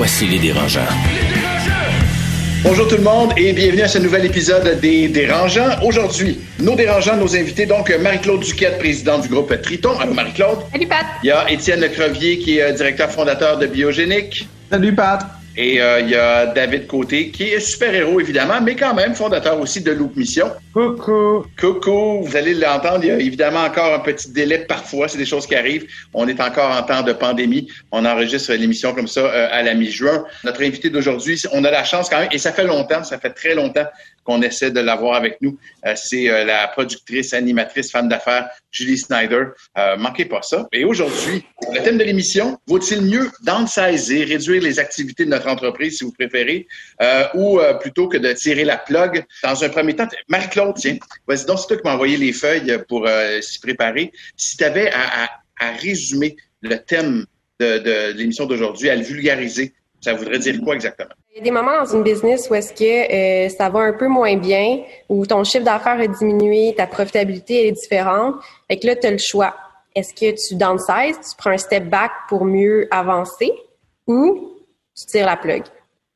Voici les dérangeants. Bonjour tout le monde et bienvenue à ce nouvel épisode des Dérangeants. Aujourd'hui, nos dérangeants, nos invités, donc Marie-Claude Duquette, présidente du groupe Triton. Allô Marie-Claude. Salut Pat. Il y a Étienne Lecrevier qui est euh, directeur fondateur de Biogénique. Salut Pat. Et euh, il y a David Côté, qui est super-héros, évidemment, mais quand même fondateur aussi de Loop Mission. Coucou. Coucou. Vous allez l'entendre, il y a évidemment encore un petit délai parfois, c'est des choses qui arrivent. On est encore en temps de pandémie. On enregistre l'émission comme ça euh, à la mi-juin. Notre invité d'aujourd'hui, on a la chance quand même, et ça fait longtemps, ça fait très longtemps qu'on essaie de l'avoir avec nous. Euh, c'est euh, la productrice, animatrice, femme d'affaires, Julie Snyder. Euh, manquez pas ça. Et aujourd'hui, le thème de l'émission, vaut-il mieux downsizer, réduire les activités de notre entreprise, si vous préférez, ou plutôt que de tirer la plug? Dans un premier temps, Marie-Claude, tiens, vas-y donc, c'est toi qui m'as envoyé les feuilles pour s'y préparer. Si tu avais à, résumer le thème de, de l'émission d'aujourd'hui, à le vulgariser, ça voudrait dire quoi exactement? Il y a des moments dans une business où est-ce que euh, ça va un peu moins bien, où ton chiffre d'affaires a diminué, ta profitabilité est différente. Fait que là, tu as le choix. Est-ce que tu downsize, tu prends un step back pour mieux avancer ou tu tires la plug?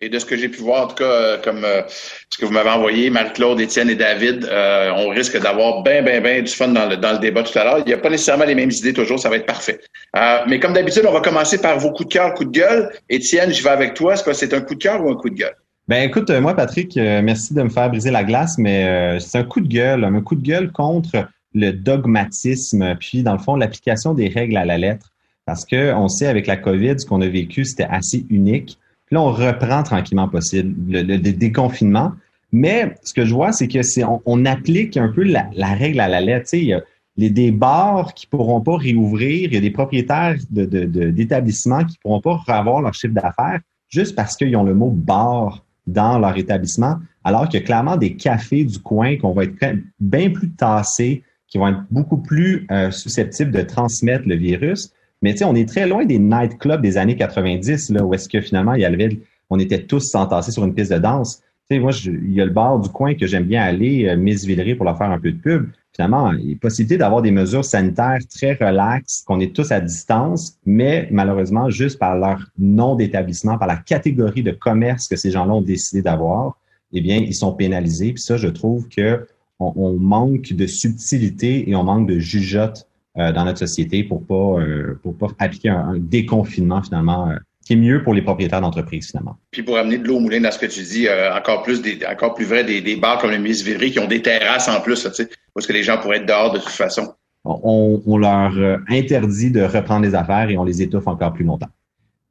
Et de ce que j'ai pu voir, en tout cas, euh, comme euh, ce que vous m'avez envoyé, Marie-Claude, Étienne et David, euh, on risque d'avoir bien, bien, bien du fun dans le, dans le débat tout à l'heure. Il n'y a pas nécessairement les mêmes idées toujours, ça va être parfait. Euh, mais comme d'habitude, on va commencer par vos coups de cœur, coups de gueule. Étienne, je vais avec toi. Est-ce que c'est un coup de cœur ou un coup de gueule? Ben écoute, euh, moi, Patrick, euh, merci de me faire briser la glace, mais c'est un coup de gueule, un coup de gueule contre le dogmatisme, puis dans le fond, l'application des règles à la lettre. Parce que on sait avec la COVID, ce qu'on a vécu, c'était assez unique. Là, on reprend tranquillement possible le, déconfinement. Mais ce que je vois, c'est que c'est on, applique un peu la, règle à la lettre. Il y a des bars qui pourront pas réouvrir, il y a des propriétaires d'établissements qui pourront pas avoir leur chiffre d'affaires juste parce qu'ils ont le mot bar dans leur établissement, alors qu'il y a clairement des cafés du coin qu'on va être bien plus tassés, qui vont être beaucoup plus euh, susceptibles de transmettre le virus. Mais tu sais, on est très loin des nightclubs des années 90, là, où est-ce que finalement, il y avait, on était tous entassés sur une piste de danse. Tu sais, moi, je, il y a le bar du coin que j'aime bien aller, euh, Miss pour leur faire un peu de pub. Finalement, il possibilité d'avoir des mesures sanitaires très relaxes, qu'on est tous à distance, mais malheureusement, juste par leur nom d'établissement, par la catégorie de commerce que ces gens-là ont décidé d'avoir, eh bien, ils sont pénalisés. Puis ça, je trouve que on, on manque de subtilité et on manque de jugeote euh, dans notre société pour pas euh, pour pas appliquer un, un déconfinement finalement euh, qui est mieux pour les propriétaires d'entreprises finalement. Puis pour amener de l'eau au moulin dans ce que tu dis, euh, encore plus des encore plus vrai des, des bars comme le Miss Villeray qui ont des terrasses en plus, tu sais, parce que les gens pourraient être dehors de toute façon. On, on leur euh, interdit de reprendre les affaires et on les étouffe encore plus longtemps.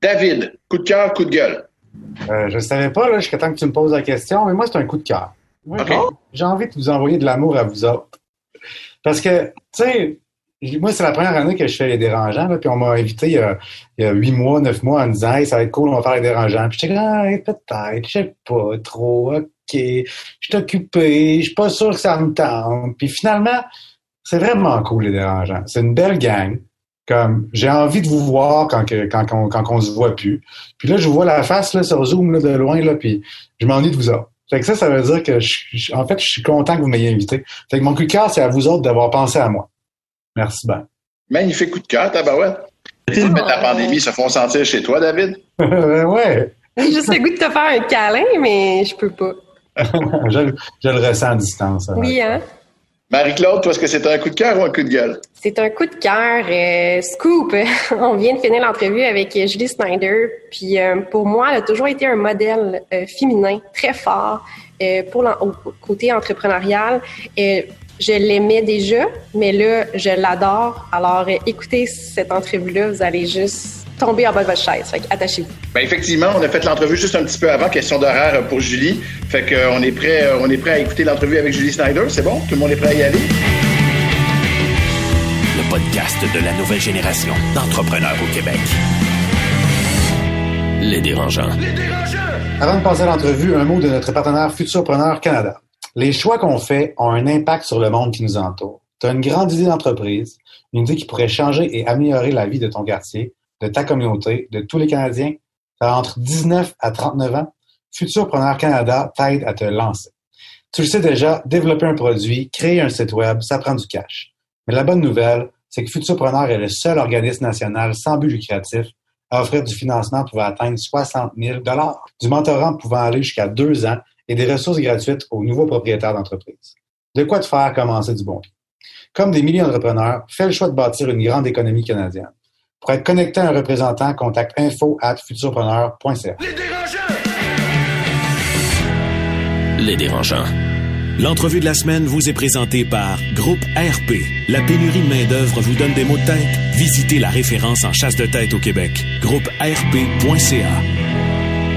David, coup de cœur, coup de gueule? Euh, je ne savais pas, là, jusqu'à temps que tu me poses la question, mais moi, c'est un coup de cœur. Okay. J'ai envie de vous envoyer de l'amour à vous autres. Parce que, tu sais, moi, c'est la première année que je fais les dérangeants, là, puis on m'a invité il y, a, il y a huit mois, neuf mois en me disant hey, ça va être cool, on va faire les dérangeants. Puis j'étais ah, peut-être, je sais pas trop, ok, je suis occupé, je suis pas sûr que ça me tente. Puis finalement, c'est vraiment cool les dérangeants. C'est une belle gang. Comme j'ai envie de vous voir quand, que, quand, quand, quand on se voit plus. Puis là, je vois la face là, sur Zoom là, de loin, là, puis je m'ennuie de vous autres. Fait que ça, ça veut dire que je, en fait, je suis content que vous m'ayez invité. Fait que mon coup de cœur, c'est à vous autres d'avoir pensé à moi. Merci Ben. Magnifique coup de cœur, tabarouette. Les de la pandémie se font sentir chez toi, David? ouais. J'ai juste le goût de te faire un câlin, mais je peux pas. je, je, le ressens à distance. Oui, hein? Marie-Claude, toi, est-ce que c'est un coup de cœur ou un coup de gueule? C'est un coup de cœur. Euh, scoop! On vient de finir l'entrevue avec Julie Snyder. Puis euh, pour moi, elle a toujours été un modèle euh, féminin très fort euh, pour le côté entrepreneurial. Je l'aimais déjà, mais là, je l'adore. Alors, écoutez cette entrevue-là, vous allez juste tomber en bas de votre chaise. Fait attachez-vous. Ben effectivement, on a fait l'entrevue juste un petit peu avant, question d'horaire pour Julie. Fait qu'on est prêt, on est prêt à écouter l'entrevue avec Julie Snyder. C'est bon? Tout le monde est prêt à y aller? Le podcast de la nouvelle génération d'entrepreneurs au Québec. Les dérangeants. Avant de passer à l'entrevue, un mot de notre partenaire Futurpreneur Canada. Les choix qu'on fait ont un impact sur le monde qui nous entoure. Tu as une grande idée d'entreprise, une idée qui pourrait changer et améliorer la vie de ton quartier, de ta communauté, de tous les Canadiens. Tu entre 19 à 39 ans. Futurpreneur Canada t'aide à te lancer. Tu le sais déjà, développer un produit, créer un site web, ça prend du cash. Mais la bonne nouvelle, c'est que Futurpreneur est le seul organisme national sans but lucratif à offrir du financement pouvant atteindre 60 000 du mentorat pouvant aller jusqu'à deux ans et des ressources gratuites aux nouveaux propriétaires d'entreprise. De quoi te faire commencer du bon pied. Comme des milliers d'entrepreneurs, fais le choix de bâtir une grande économie canadienne. Pour être connecté à un représentant, contacte info at futurpreneur.ca. Les dérangeants! Les dérangeants. L'entrevue de la semaine vous est présentée par Groupe RP. La pénurie de main-d'œuvre vous donne des maux de tête? Visitez la référence en chasse de tête au Québec. Groupe RP.ca.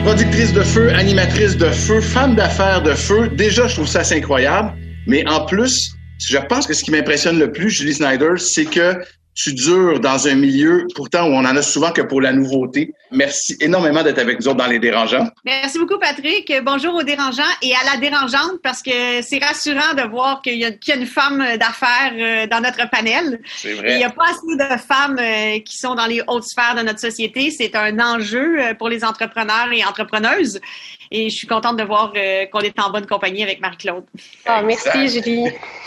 Productrice de feu, animatrice de feu, femme d'affaires de feu. Déjà, je trouve ça assez incroyable. Mais en plus, je pense que ce qui m'impressionne le plus, Julie Snyder, c'est que tu dures dans un milieu, pourtant, où on en a souvent que pour la nouveauté. Merci énormément d'être avec nous autres dans Les Dérangeants. Merci beaucoup, Patrick. Bonjour aux dérangeants et à la dérangeante parce que c'est rassurant de voir qu'il y, a une femme d'affaires euh, dans notre panel. C'est vrai. Il n'y a pas assez de femmes euh, qui sont dans les hautes sphères de notre société. C'est un enjeu euh, pour les entrepreneurs et entrepreneuses. Et je suis contente de voir qu'on est en bonne compagnie avec Marie-Claude. Ah, merci, Julie.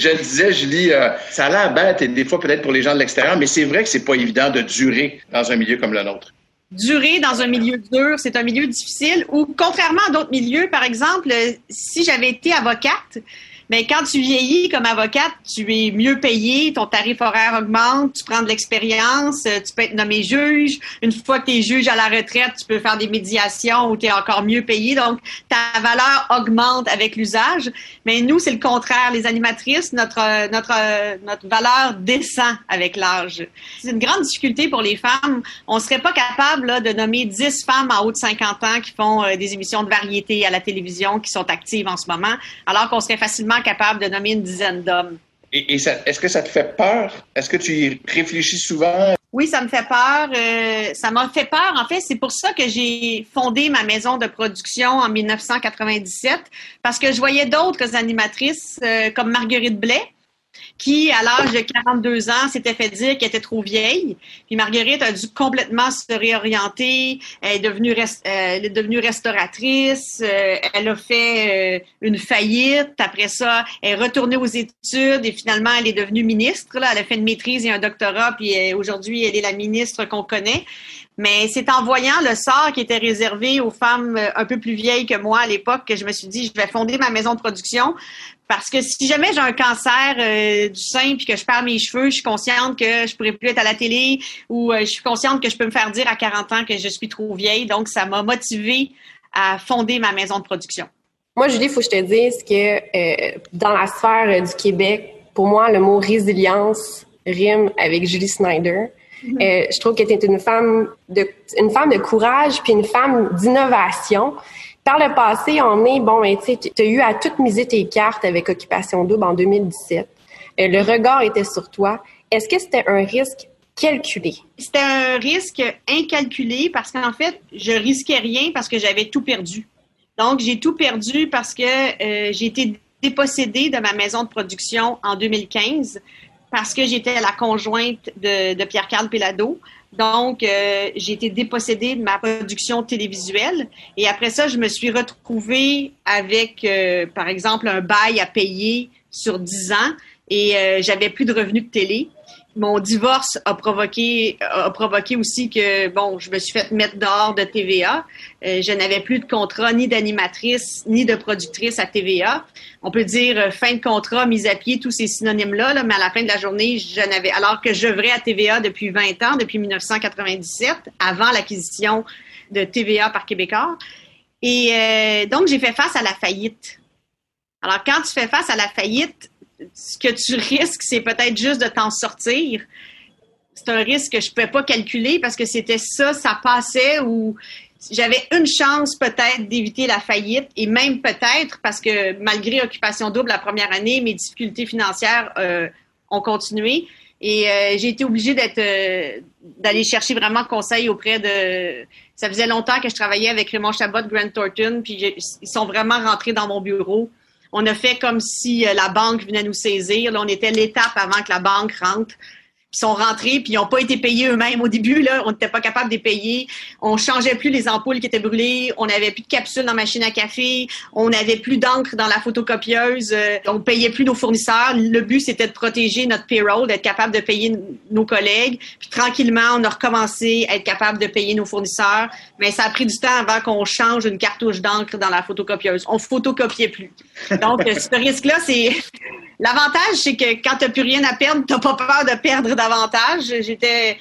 je le disais, Julie, ça a l'air bête et des fois peut-être pour les gens de l'extérieur, mais c'est vrai que c'est pas évident de durer dans un milieu comme le nôtre durer dans un milieu dur, c'est un milieu difficile ou contrairement à d'autres milieux, par exemple, si j'avais été avocate, mais quand tu vieillis comme avocate, tu es mieux payé, ton tarif horaire augmente, tu prends de l'expérience, euh, tu peux être nommé juge. Une fois que tu es juge à la retraite, tu peux faire des médiations où tu es encore mieux payé. Donc, ta valeur augmente avec l'usage. Mais nous, c'est le contraire. Les animatrices, notre, notre, notre valeur descend avec l'âge. C'est une grande difficulté pour les femmes. On serait pas capable là, de nommer 10 femmes en haut de 50 ans qui font euh, des émissions de variété à la télévision, qui sont actives en ce moment, alors qu'on serait facilement capable de nommer une dizaine d'hommes. Et, est-ce que ça te fait peur? Est-ce que tu y réfléchis souvent? Oui, ça me fait peur. Euh, ça m'a fait peur. En fait, c'est pour ça que j'ai fondé ma maison de production en 1997, parce que je voyais d'autres animatrices euh, comme Marguerite Blais, qui, à l'âge de 42 ans, s'était fait dire qu'elle était trop vieille. Puis Marguerite a dû complètement se réorienter. Elle est devenue, euh, restauratrice. Euh, elle a fait euh, une faillite. Après ça, elle est retournée aux études et finalement, elle est devenue ministre. Là. Elle a fait une maîtrise et un doctorat. Puis aujourd'hui, elle est la ministre qu'on connaît. Mais c'est en voyant le sort qui était réservé aux femmes un peu plus vieilles que moi à l'époque que je me suis dit, je vais fonder ma maison de production parce que si jamais j'ai un cancer euh, du sein puis que je perds mes cheveux, je suis consciente que je pourrais plus être à la télé ou euh, je suis consciente que je peux me faire dire à 40 ans que je suis trop vieille. Donc, ça m'a motivée à fonder ma maison de production. Moi, Julie, il faut que je te dise que euh, dans la sphère du Québec, pour moi, le mot résilience rime avec Julie Snyder. Mm-hmm. je trouve qu'elle était une femme de une femme de courage puis une femme d'innovation. Par le passé, on est, bon, ben, tu as eu à tout miser tes cartes avec Occupation Double en 2017. Euh, le regard était sur toi. Est-ce que c'était un risque calculé? C'était un risque incalculé parce qu'en fait, je risquais rien parce que j'avais tout perdu. Donc, j'ai tout perdu parce que euh, j'ai été dépossédée de ma maison de production en 2015 parce que j'étais la conjointe de, de Pierre-Carl Pelado. Donc, euh, j'ai été dépossédée de ma production télévisuelle. Et après ça, je me suis retrouvée avec, euh, par exemple, un bail à payer sur 10 ans et euh, j'avais plus de revenus de télé mon divorce a provoqué a provoqué aussi que bon, je me suis fait mettre dehors de TVA. Euh, je n'avais plus de contrat ni d'animatrice ni de productrice à TVA. On peut dire euh, fin de contrat, mise à pied, tous ces synonymes là, là, mais à la fin de la journée, je n'avais alors que j'œuvrais à TVA depuis 20 ans, depuis 1997, avant l'acquisition de TVA par Québécois. Et euh, donc j'ai fait face à la faillite. Alors quand tu fais face à la faillite, ce que tu risques, c'est peut-être juste de t'en sortir. C'est un risque que je ne pouvais pas calculer parce que c'était ça, ça passait ou j'avais une chance peut-être d'éviter la faillite et même peut-être parce que malgré Occupation Double la première année, mes difficultés financières euh, ont continué. Et euh, j'ai été obligée d'être euh, d'aller chercher vraiment conseil auprès de. Ça faisait longtemps que je travaillais avec Raymond Chabot, Grant Thornton, puis ils sont vraiment rentrés dans mon bureau. On a fait comme si euh, la banque venait nous saisir. Là, on était l'étape avant que la banque rentre. Ils sont rentrés, puis ils n'ont pas été payés eux-mêmes au début. Là, on n'était pas capable de les payer. On changeait plus les ampoules qui étaient brûlées. On n'avait plus de capsules dans la machine à café. On n'avait plus d'encre dans la photocopieuse. Euh, on payait plus nos fournisseurs. Le but, c'était de protéger notre payroll, d'être capable de payer nos collègues. Puis tranquillement, on a recommencé à être capable de payer nos fournisseurs. Mais ça a pris du temps avant qu'on change une cartouche d'encre dans la photocopieuse. On photocopiait plus. Donc, ce risque-là, c'est L'avantage, c'est que quand tu n'as plus rien à perdre, tu n'as pas peur de perdre davantage. J'étais.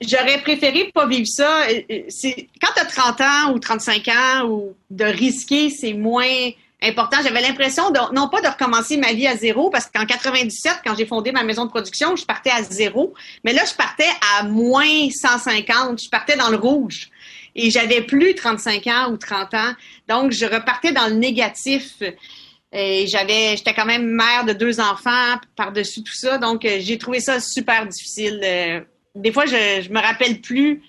J'aurais préféré pas vivre ça. Quand tu as 30 ans ou 35 ans ou de risquer, c'est moins important. J'avais l'impression non pas de recommencer ma vie à zéro, parce qu'en 97, quand j'ai fondé ma maison de production, je partais à zéro. Mais là, je partais à moins 150. Je partais dans le rouge. Et j'avais plus 35 ans ou 30 ans. Donc, je repartais dans le négatif. Et j'avais, j'étais quand même mère de deux enfants par-dessus tout ça, donc euh, j'ai trouvé ça super difficile. Des fois, je, je me rappelle plus.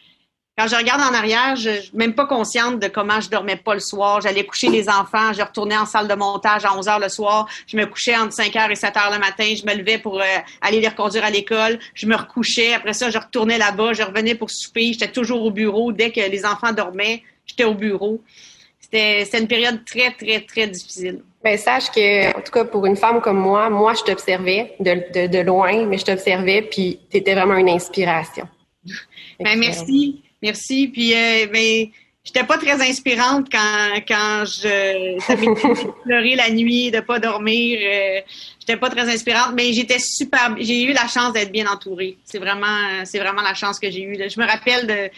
Quand je regarde en arrière, je, suis même pas consciente de comment je dormais pas le soir. J'allais coucher les enfants, je retournais en salle de montage à 11 heures le soir. Je me couchais entre 5 heures et 7 heures le matin. Je me levais pour euh, aller les reconduire à l'école. Je me recouchais. Après ça, je retournais là-bas. Je revenais pour souper. J'étais toujours au bureau. Dès que les enfants dormaient, j'étais au bureau. C'était une période très, très, très difficile. Ben, sache que, en tout cas, pour une femme comme moi, moi, je t'observais de, de, loin, mais je t'observais, puis tu étais vraiment une inspiration. Ben, merci. Merci. Puis, euh, ben, j'étais pas très inspirante quand, quand je pleurer la nuit, de pas dormir. Euh, j'étais pas très inspirante, mais j'étais super. J'ai eu la chance d'être bien entourée. C'est vraiment, c'est vraiment la chance que j'ai eue. Je me rappelle de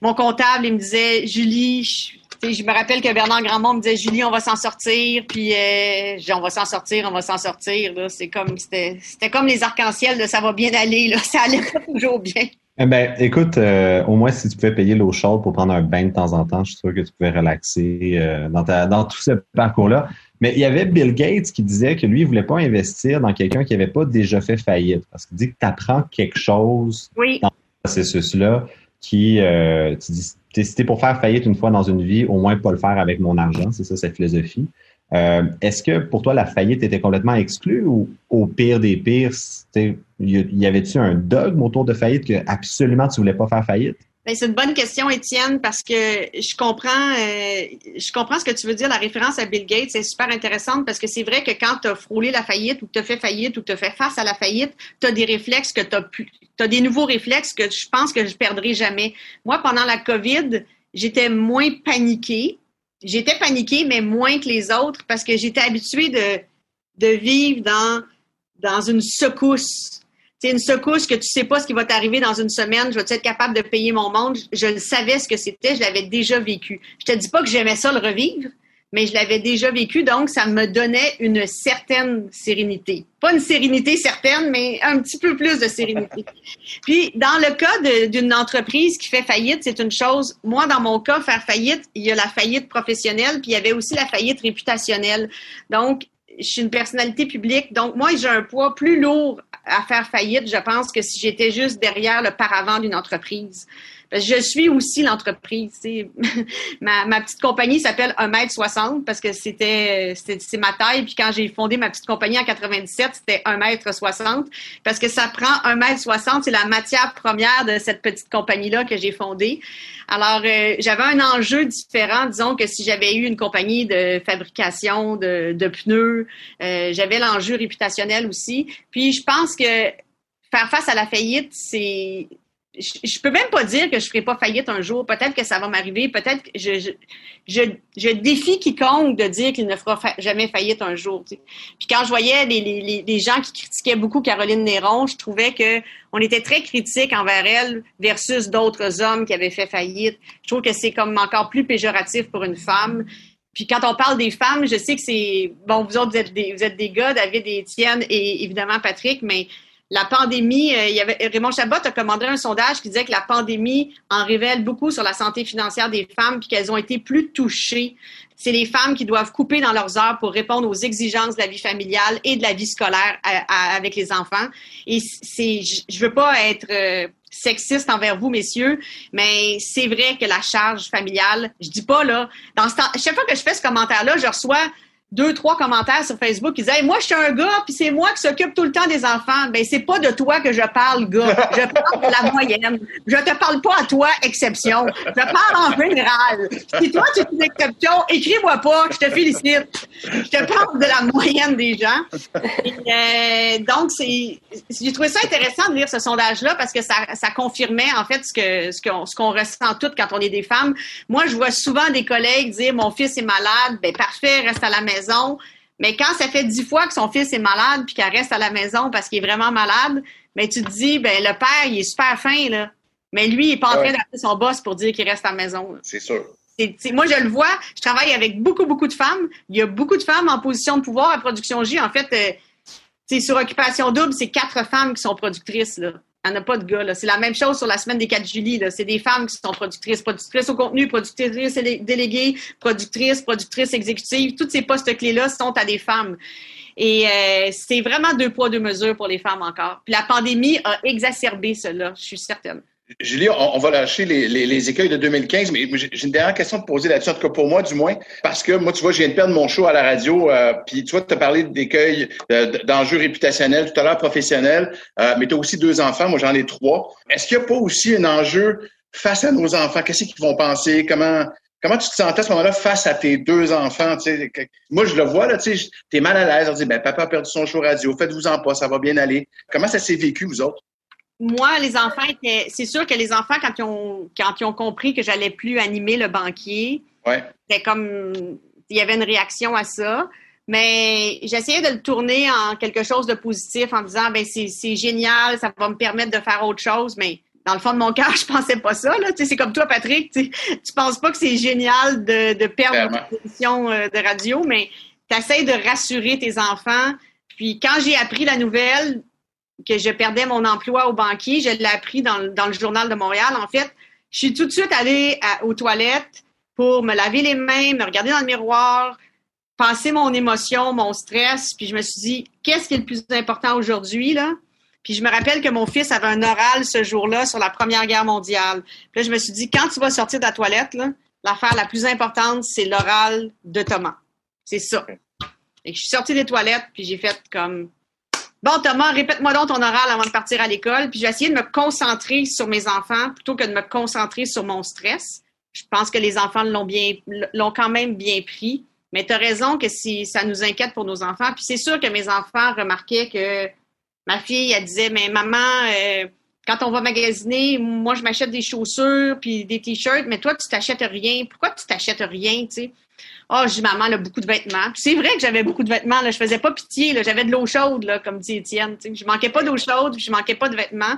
mon comptable, il me disait, Julie, je me rappelle que Bernard Grandmont me disait Julie, on va s'en sortir, puis euh, on va s'en sortir, on va s'en sortir. C'est comme c'était, comme les arcs-en-ciel de ça va bien aller, là. ça allait pas toujours bien. Eh ben, écoute, euh, au moins si tu pouvais payer l'eau chaude pour prendre un bain de temps en temps, je suis sûr que tu pouvais relaxer euh, dans, ta, dans tout ce parcours-là. Mais il y avait Bill Gates qui disait que lui, il voulait pas investir dans quelqu'un qui avait pas déjà fait faillite. Parce qu'il dit que tu apprends quelque chose dans ce processus-là qui, tu dis, si pour faire faillite une fois dans une vie, au moins pas le faire avec mon argent, c'est ça cette philosophie. Euh, est-ce que pour toi la faillite était complètement exclue ou au pire des pires, y avait-tu un dogme autour de faillite que absolument tu voulais pas faire faillite? Ben, c'est une bonne question, Étienne, parce que je comprends, euh, je comprends ce que tu veux dire. La référence à Bill Gates est super intéressante parce que c'est vrai que quand tu as frôlé la faillite ou que tu as fait faillite ou que tu as fait face à la faillite, tu as des réflexes que tu as des nouveaux réflexes que je pense que je perdrai jamais. Moi, pendant la COVID, j'étais moins paniquée. J'étais paniquée, mais moins que les autres parce que j'étais habituée de, de vivre dans, dans une secousse c'est une secousse que tu sais pas ce qui va t'arriver dans une semaine, je vais être capable de payer mon monde. Je le savais ce que c'était, je l'avais déjà vécu. Je te dis pas que j'aimais ça le revivre, mais je l'avais déjà vécu, donc ça me donnait une certaine sérénité. Pas une sérénité certaine, mais un petit peu plus de sérénité. Puis, dans le cas d'une entreprise qui fait faillite, c'est une chose. Moi, dans mon cas, faire faillite, il y a la faillite professionnelle, puis il y avait aussi la faillite réputationnelle. Donc, je suis une personnalité publique, donc moi, j'ai un poids plus lourd à faire faillite, je pense, que si j'étais juste derrière le paravent d'une entreprise. Je suis aussi l'entreprise. ma, ma petite compagnie s'appelle 1m60 parce que c'était c'est ma taille. Puis quand j'ai fondé ma petite compagnie en 97, c'était 1m60 parce que ça prend 1m60. C'est la matière première de cette petite compagnie-là que j'ai fondée. Alors, euh, j'avais un enjeu différent. Disons que si j'avais eu une compagnie de fabrication de, pneus, euh, j'avais l'enjeu réputationnel aussi. Puis, je pense que faire face à la faillite, c'est je, peux même pas dire que je ferai pas faillite un jour. Peut-être que ça va m'arriver. Peut-être que je, je, je, je, défie quiconque de dire qu'il ne fera jamais faillite un jour. Puis quand je voyais les, les, les, gens qui critiquaient beaucoup Caroline Néron, je trouvais que on était très critique envers elle versus d'autres hommes qui avaient fait faillite. Je trouve que c'est comme encore plus péjoratif pour une femme. Puis quand on parle des femmes, je sais que c'est bon, vous autres vous êtes des, vous êtes des gars, David et Étienne et évidemment Patrick, mais la pandémie, euh, il y avait Raymond Chabot a commandé un sondage qui disait que la pandémie en révèle beaucoup sur la santé financière des femmes puis qu'elles ont été plus touchées. C'est les femmes qui doivent couper dans leurs heures pour répondre aux exigences de la vie familiale et de la vie scolaire avec les enfants. Et c'est, je veux pas être euh, sexiste envers vous, messieurs, mais c'est vrai que la charge familiale, je dis pas là, dans ce temps, chaque fois que je fais ce commentaire-là, je reçois deux, trois commentaires sur Facebook qui disaient Moi, je suis un gars, puis c'est moi qui s'occupe tout le temps des enfants. Ben, c'est pas de toi que je parle, gars. Je parle de la moyenne. Je te parle pas à toi, exception. Je parle en général. Si toi, tu es une exception, écris-moi pas, je te félicite. Je te parle de la moyenne des gens. Euh, donc, c'est, j'ai trouvé ça intéressant de lire ce sondage-là parce que ça, ça confirmait, en fait, ce que, ce qu'on, ce qu'on ressent toutes quand on est des femmes. Moi, je vois souvent des collègues dire Mon fils est malade. Ben, parfait, reste à la maison mais quand ça fait dix fois que son fils est malade puis qu'elle reste à la maison parce qu'il est vraiment malade, mais tu te dis, ben le père, il est super fin, là. Mais lui, il n'est pas en train d'appeler son boss pour dire qu'il reste à la maison. C'est sûr. moi, je le vois, je travaille avec beaucoup, beaucoup de femmes. Il y a beaucoup de femmes en position de pouvoir à Production J. En fait, c'est euh, sur Occupation Double, c'est quatre femmes qui sont productrices. Là. Il n'y a pas de gars. C'est la même chose sur la semaine des 4 juillet. C'est des femmes qui sont productrices, productrices au contenu, productrices déléguées, productrices, productrices exécutives. Tous ces postes-clés-là sont à des femmes. Et euh, c'est vraiment deux poids, deux mesures pour les femmes encore. Puis la pandémie a exacerbé cela, je suis certaine. Julie, on, va lâcher les, écueils de 2015, mais j'ai une dernière question à te poser là-dessus, en tout cas pour moi du moins, parce que moi, tu vois, je viens de perdre mon show à la radio, euh, puis tu vois, tu as parlé d'écueils, d'enjeux réputationnels tout à l'heure, professionnels, euh, mais tu as aussi deux enfants, moi j'en ai trois. Est-ce qu'il n'y a pas aussi un enjeu face à nos enfants? Qu'est-ce qu'ils vont penser? Comment comment tu te sentais à ce moment-là face à tes deux enfants? Moi, je le vois, là, tu es mal à l'aise, on dit, ben, papa a perdu son show radio, faites-vous en pas, ça va bien aller. Comment ça s'est vécu, vous autres? Moi, les enfants étaient. C'est sûr que les enfants, quand ils ont, quand ils ont compris que j'allais plus animer le banquier, ouais. c'était comme. Il y avait une réaction à ça. Mais j'essayais de le tourner en quelque chose de positif en disant ben c'est génial, ça va me permettre de faire autre chose, mais dans le fond de mon cœur, je pensais pas ça. Là. c'est comme toi, Patrick. Tu, tu penses pas que c'est génial de, de perdre une position euh, de radio, mais tu essaies de rassurer tes enfants. Puis quand j'ai appris la nouvelle, que je perdais mon emploi au banquier. Je l'ai appris dans, le journal de Montréal. En fait, je suis tout de suite allée aux toilettes pour me laver les mains, me regarder dans le miroir, passer mon émotion, mon stress. Puis je me suis dit, qu'est-ce qui est le plus important aujourd'hui, là? Puis je me rappelle que mon fils avait un oral ce jour-là sur la Première Guerre mondiale. Puis là, je me suis dit, quand tu vas sortir de la toilette, l'affaire la plus importante, c'est l'oral de Thomas. C'est ça. Et je suis sortie des toilettes, puis j'ai fait comme Bon, Thomas, répète-moi donc ton oral avant de partir à l'école. Puis j'ai essayé de me concentrer sur mes enfants plutôt que de me concentrer sur mon stress. Je pense que les enfants l'ont bien, l'ont quand même bien pris. Mais tu as raison que si ça nous inquiète pour nos enfants. Puis c'est sûr que mes enfants remarquaient que ma fille, elle disait, mais maman, euh, quand on va magasiner, moi, je m'achète des chaussures puis des t-shirts, mais toi, tu t'achètes rien. Pourquoi tu t'achètes rien, tu sais? Oh, je dis, maman, elle a beaucoup de vêtements. c'est vrai que j'avais beaucoup de vêtements. Là. Je faisais pas pitié. Là. J'avais de l'eau chaude, là, comme dit Étienne. Je Je manquais pas d'eau chaude, je manquais pas de vêtements.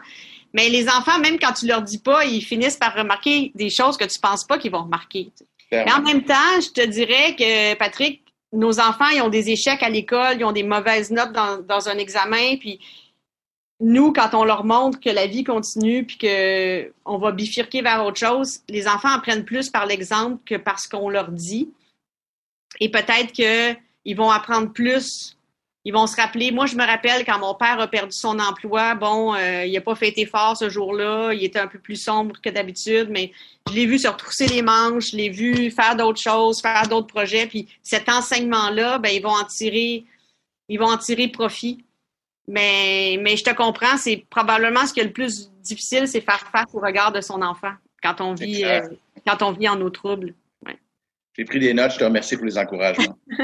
Mais les enfants, même quand tu leur dis pas, ils finissent par remarquer des choses que tu penses pas qu'ils vont remarquer. Mais en même temps, je te dirais que, Patrick, nos enfants, ils ont des échecs à l'école, ils ont des mauvaises notes dans, dans un examen, puis nous, quand on leur montre que la vie continue puis qu'on va bifurquer vers autre chose, les enfants apprennent plus par l'exemple que parce qu'on leur dit. Et peut-être qu'ils vont apprendre plus. Ils vont se rappeler. Moi, je me rappelle quand mon père a perdu son emploi. Bon, euh, il n'a pas fêté fort ce jour-là. Il était un peu plus sombre que d'habitude, mais je l'ai vu se retrousser les manches. Je l'ai vu faire d'autres choses, faire d'autres projets. Puis cet enseignement-là, ben, ils vont en tirer, ils vont en tirer profit. Mais, mais je te comprends, c'est probablement ce qui est le plus difficile, c'est faire face au regard de son enfant quand on vit, euh, quand on vit en eau trouble. J'ai pris des notes, je te remercie pour les encouragements.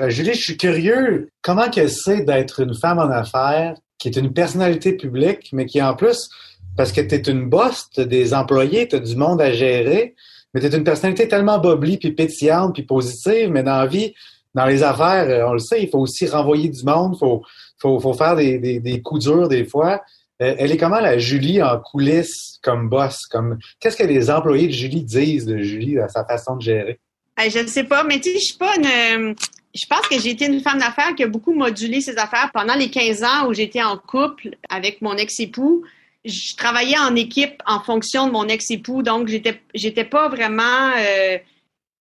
Euh, Julie, je suis curieux, comment que c'est d'être une femme en affaires qui est une personnalité publique, mais qui en plus, parce que tu es une boss, tu as des employés, tu as du monde à gérer, mais tu es une personnalité tellement boblie, puis pétillante, puis positive, mais dans la vie, dans les affaires, euh, on le sait, il faut aussi renvoyer du monde, il faut, faut, faut, faire des, des, des coups durs des fois. Euh, elle est comment la Julie en coulisses comme boss? Comme qu'est-ce que les employés de Julie disent de Julie à sa façon de gérer? je ne sais pas, mais tu sais, je suis pas une. je pense que j'ai été une femme d'affaires qui a beaucoup modulé ses affaires pendant les 15 ans où j'étais en couple avec mon ex-époux. Je travaillais en équipe en fonction de mon ex-époux, donc j'étais j'étais pas vraiment euh,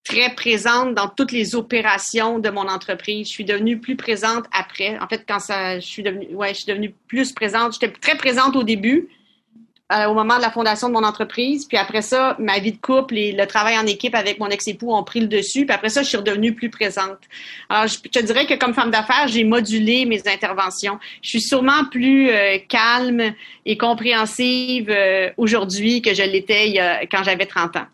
très présente dans toutes les opérations de mon entreprise. Je suis devenue plus présente après. En fait, quand ça, je suis devenue, ouais, je suis devenue plus présente. J'étais très présente au début, euh, au moment de la fondation de mon entreprise. Puis après ça, ma vie de couple et le travail en équipe avec mon ex-époux ont pris le dessus. Puis après ça, je suis redevenue plus présente. Alors, je te dirais que comme femme d'affaires, j'ai modulé mes interventions. Je suis sûrement plus euh, calme et compréhensive euh, aujourd'hui que je l'étais quand j'avais 30 ans.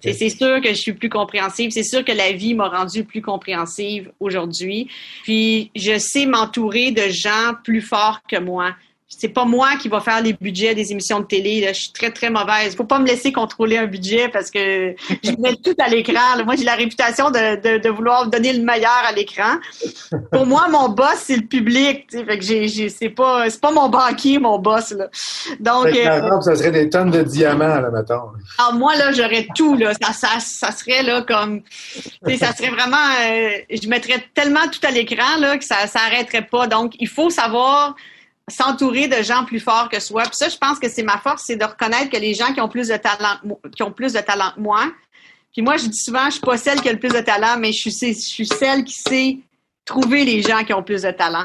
C'est sûr que je suis plus compréhensive. C'est sûr que la vie m'a rendue plus compréhensive aujourd'hui. Puis je sais m'entourer de gens plus forts que moi c'est pas moi qui va faire les budgets des émissions de télé. Je suis très, très mauvaise. Faut pas me laisser contrôler un budget parce que je mets tout à l'écran. Moi, j'ai la réputation de, de, vouloir donner le meilleur à l'écran. Pour moi, mon boss, c'est le public. Fait que j'ai, c'est pas, c'est pas mon banquier, mon boss, là. Donc. Euh, ça serait des tonnes de diamants, là, mettons. Alors, ah, moi, là, j'aurais tout, là. Ça, ça, ça serait, là, comme, ça serait vraiment, euh, je mettrais tellement tout à l'écran, là, que ça, ça arrêterait pas. Donc, il faut savoir, s'entourer de gens plus forts que soi. Puis ça, je pense que c'est ma force, c'est de reconnaître que les gens qui ont plus de talent, qui ont plus de talent que moi. Puis moi, je dis souvent, je suis pas celle qui a le plus de talent, mais je suis, celle qui sait trouver les gens qui ont plus de talent.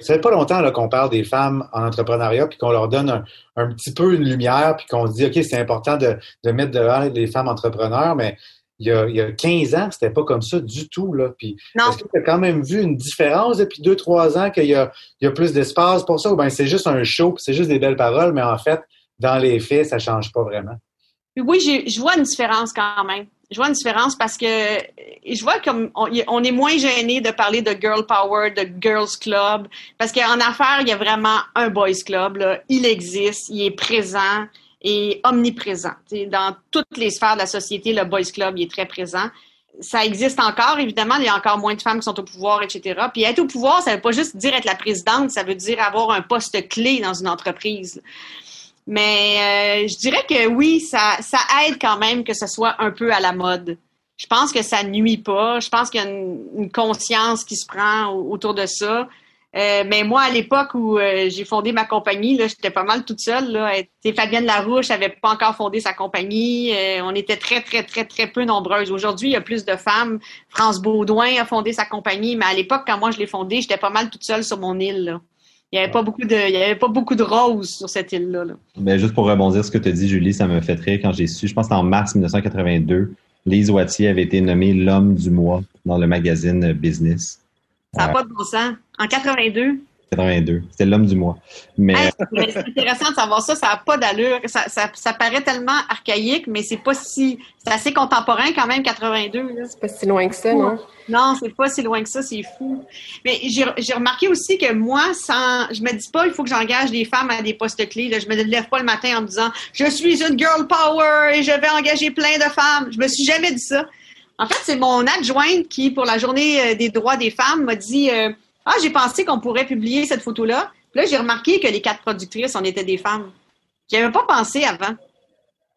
Ça fait pas longtemps qu'on parle des femmes en entrepreneuriat, puis qu'on leur donne un, petit peu une lumière, puis qu'on dit, OK, c'est important de, de mettre devant les femmes entrepreneurs, mais il y, a, il y a 15 ans, c'était pas comme ça du tout. Là. Puis, est-ce que tu as quand même vu une différence depuis 2-3 ans qu'il y a, il y a plus d'espace pour ça? Ou bien c'est juste un show, c'est juste des belles paroles, mais en fait, dans les faits, ça change pas vraiment? Oui, je vois une différence quand même. Je vois une différence parce que je vois comme on, est moins gêné de parler de girl power, de girls club, parce qu'en affaires, il y a vraiment un boys club. Là. Il existe, il est présent est omniprésent. dans toutes les sphères de la société, le Boys Club est très présent. Ça existe encore, évidemment, il y a encore moins de femmes qui sont au pouvoir, etc. Puis être au pouvoir, ça ne veut pas juste dire être la présidente, ça veut dire avoir un poste clé dans une entreprise. Mais euh, je dirais que oui, ça, ça aide quand même que ce soit un peu à la mode. Je pense que ça nuit pas. Je pense qu'il y a une conscience qui se prend autour de ça. Euh, mais moi, à l'époque où euh, j'ai fondé ma compagnie, j'étais pas mal toute seule. Fabienne Larouche n'avait pas encore fondé sa compagnie. Euh, on était très, très, très, très peu nombreuses. Aujourd'hui, il y a plus de femmes. France Baudouin a fondé sa compagnie, mais à l'époque, quand moi je l'ai fondée, j'étais pas mal toute seule sur mon île. Il n'y avait pas beaucoup de, avait pas beaucoup de roses sur cette île-là. Ben, juste pour rebondir ce que tu as dit, Julie, ça me fait rire quand j'ai su, je pense que en mars 1982, Lise Wattier avait été nommée l'homme du mois dans le magazine Business. Ça n'a pas de bon sens. En 82? 82. C'était l'homme du mois. Mais c'est intéressant de savoir ça. Ça n'a pas d'allure. Ça, ça, paraît tellement archaïque, mais c'est pas si. C'est assez contemporain quand même, 82. C'est pas si loin que ça, non? Non, c'est pas si loin que ça. C'est fou. Mais j'ai remarqué aussi que moi, sans, je me dis pas, il faut que j'engage des femmes à des postes clés. Je me lève pas le matin en me disant, je suis une girl power et je vais engager plein de femmes. Je me suis jamais dit ça. En fait, c'est mon adjointe qui, pour la journée euh, des droits des femmes, m'a dit euh, Ah, j'ai pensé qu'on pourrait publier cette photo-là. Puis là, j'ai remarqué que les quatre productrices, on était des femmes. J'y avais pas pensé avant.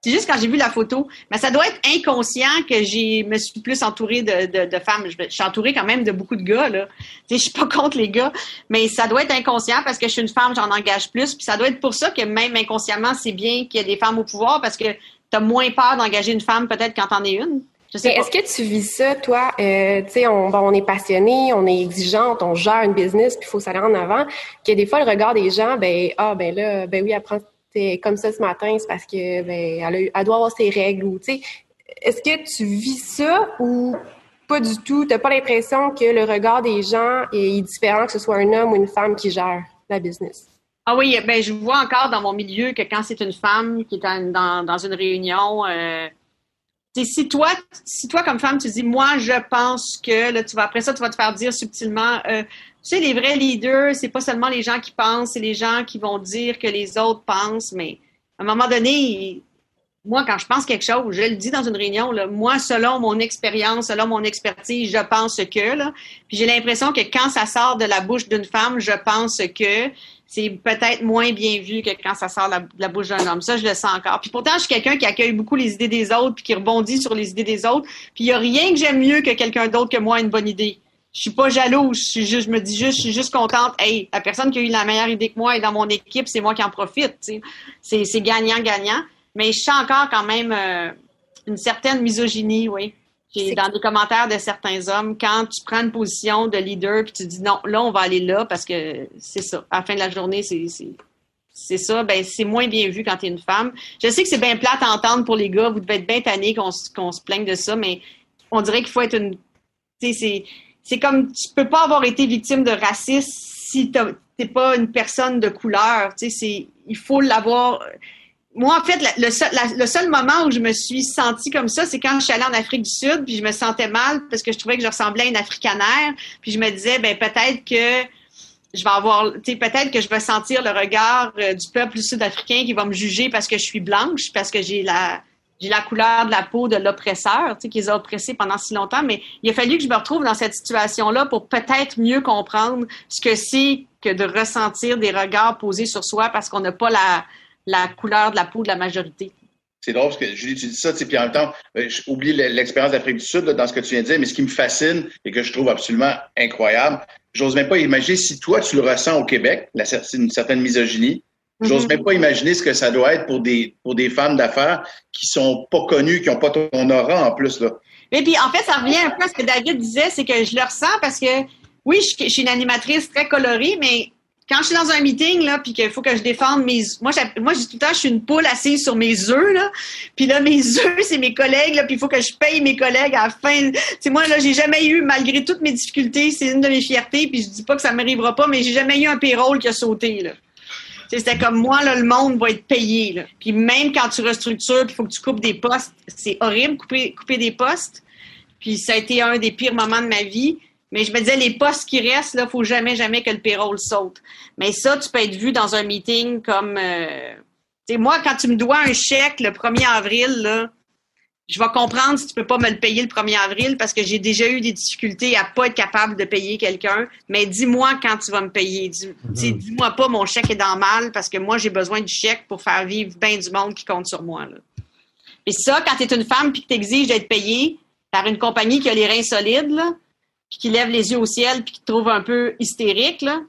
C'est juste quand j'ai vu la photo. Mais ça doit être inconscient que j'ai me suis plus entourée de, de, femmes. Je, suis entourée quand même de beaucoup de gars. Là. Je suis pas contre les gars, mais ça doit être inconscient parce que je suis une femme, j'en engage plus. Puis ça doit être pour ça que même inconsciemment, c'est bien qu'il y ait des femmes au pouvoir parce que tu moins peur d'engager une femme peut-être quand t'en es une. Est-ce que tu vis ça, toi? Euh, tu sais, on, on est passionné, on est exigeante, on gère une business, puis il faut s'aller en avant. Que des fois, le regard des gens, ben ah ben là, ben oui, elle prend comme ça ce matin, c'est parce que ben elle, a, elle doit avoir ses règles ou tu sais. Est-ce que tu vis ça ou pas du tout? T'as pas l'impression que le regard des gens est différent que ce soit un homme ou une femme qui gère la business? Ah oui, ben je vois encore dans mon milieu que quand c'est une femme qui est dans, dans une réunion, euh, si toi, si toi, comme femme, tu dis, moi, je pense que, là, tu vas, après ça, tu vas te faire dire subtilement, euh, tu sais, les vrais leaders, c'est pas seulement les gens qui pensent, c'est les gens qui vont dire que les autres pensent, mais à un moment donné, moi, quand je pense quelque chose, je le dis dans une réunion, là, moi, selon mon expérience, selon mon expertise, je pense que, là, puis j'ai l'impression que quand ça sort de la bouche d'une femme, je pense que, c'est peut-être moins bien vu que quand ça sort de la, bouche d'un homme. Ça, je le sens encore. Puis pourtant, je suis quelqu'un qui accueille beaucoup les idées des autres, puis qui rebondit sur les idées des autres. Puis il n'y a rien que j'aime mieux que quelqu'un d'autre que moi a une bonne idée. je suis pas jalouse. Je, suis juste, je me dis juste, je suis juste contente. Hey, la personne qui a eu la meilleure idée que moi est dans mon équipe, c'est moi qui en profite. C'est gagnant-gagnant. Mais je sens encore quand même euh, une certaine misogynie, oui. Dans les commentaires de certains hommes, quand tu prends une position de leader puis tu dis non, là, on va aller là parce que c'est ça. À la fin de la journée, c'est c'est ça, ben c'est moins bien vu quand tu es une femme. Je sais que c'est bien plate à entendre pour les gars, vous devez être bien tannés qu'on se plaigne de ça, mais on dirait qu'il faut être une. C'est c'est comme tu peux pas avoir été victime de racisme si t'es pas une personne de couleur. Tu sais, il faut l'avoir. Moi, en fait, le, seul, le seul moment où je me suis sentie comme ça, c'est quand je suis allée en Afrique du Sud, puis je me sentais mal parce que je trouvais que je ressemblais à une africanaire, puis je me disais, ben peut-être que je vais avoir, tu sais, peut-être que je vais sentir le regard euh, du peuple sud-africain qui va me juger parce que je suis blanche, parce que j'ai la, j'ai la couleur de la peau de l'oppresseur, tu sais, qui les a oppressés pendant si longtemps, mais il a fallu que je me retrouve dans cette situation-là pour peut-être mieux comprendre ce que c'est que de ressentir des regards posés sur soi parce qu'on n'a pas la, la couleur de la peau de la majorité. C'est drôle parce que Julie, tu dis ça, puis en même temps, euh, j'oublie l'expérience d'Afrique du Sud dans ce que tu viens de dire, mais ce qui me fascine et que je trouve absolument incroyable, j'ose même pas imaginer si toi, tu le ressens au Québec, une certaine misogynie, J'ose mhm. même pas imaginer ce que ça doit être pour des, pour des femmes d'affaires qui sont pas connues, qui ont pas ton aura en plus, là. Mais puis, en fait, ça revient un peu à ce que David disait, c'est que je le ressens parce que, oui, je, suis une animatrice très colorée, mais quand je suis dans un meeting, là, puis qu'il faut que je défende mes... Moi, moi, je dis tout le temps, je suis une poule assise sur mes œufs, là. Puis là, mes œufs, c'est mes collègues, là, puis il faut que je paye mes collègues à la fin. Tu moi, là, j'ai jamais eu, malgré toutes mes difficultés, c'est une de mes fiertés, puis je dis pas que ça m'arrivera pas, mais j'ai jamais eu un payroll qui a sauté, là. C'était comme moi, là, le monde va être payé. Là. Puis même quand tu restructures, il faut que tu coupes des postes, c'est horrible, couper, couper des postes. Puis ça a été un des pires moments de ma vie. Mais je me disais, les postes qui restent, là, faut jamais, jamais que le payroll saute. Mais ça, tu peux être vu dans un meeting comme... Euh, sais, moi, quand tu me dois un chèque le 1er avril, là, je vais comprendre si tu peux pas me le payer le 1er avril parce que j'ai déjà eu des difficultés à pas être capable de payer quelqu'un. Mais dis-moi quand tu vas me payer. Mhm. Dis-moi pas mon chèque est dans mal parce que moi, j'ai besoin du chèque pour faire vivre bien du monde qui compte sur moi. Là. Et ça, quand tu es une femme puis que tu exiges d'être payée par une compagnie qui a les reins solides, là, puis qui lève les yeux au ciel puis qui te trouve un peu hystérique, là,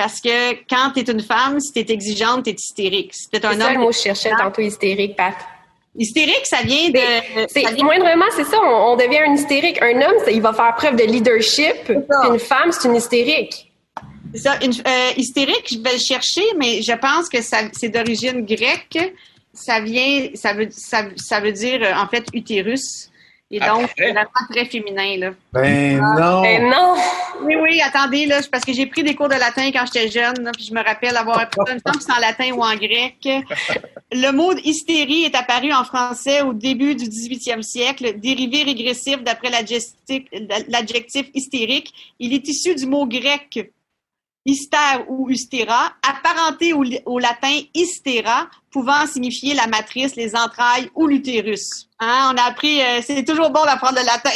parce que quand tu es une femme, si tu es exigeante, tu es hystérique. Si un homme. Ça, le mot je cherchais tantôt hystérique, Pat. Hystérique, ça vient de. C'est moindrement, c'est ça. On, devient un hystérique. Un homme, il va faire preuve de leadership. Une femme, c'est une hystérique. C'est ça. Une, euh, hystérique, je vais le chercher, mais je pense que ça, c'est d'origine grecque. Ça vient, ça veut, ça, ça veut dire en fait utérus. Et donc, c'est vraiment très féminin, là. Ben ah. non! Ben non! Oui, oui, attendez, là, parce que j'ai pris des cours de latin quand j'étais jeune, là, puis je me rappelle avoir appris ça, temps que c'est en latin ou en grec. Le mot hystérie est apparu en français au début du 18e siècle, dérivé régressif d'après l'adjectif hystérique. Il est issu du mot grec hystère ou hystéra, apparenté au, latin hystéra, pouvant signifier la matrice, les entrailles ou l'utérus. Hein, on a appris, euh, c'est toujours bon d'apprendre le latin.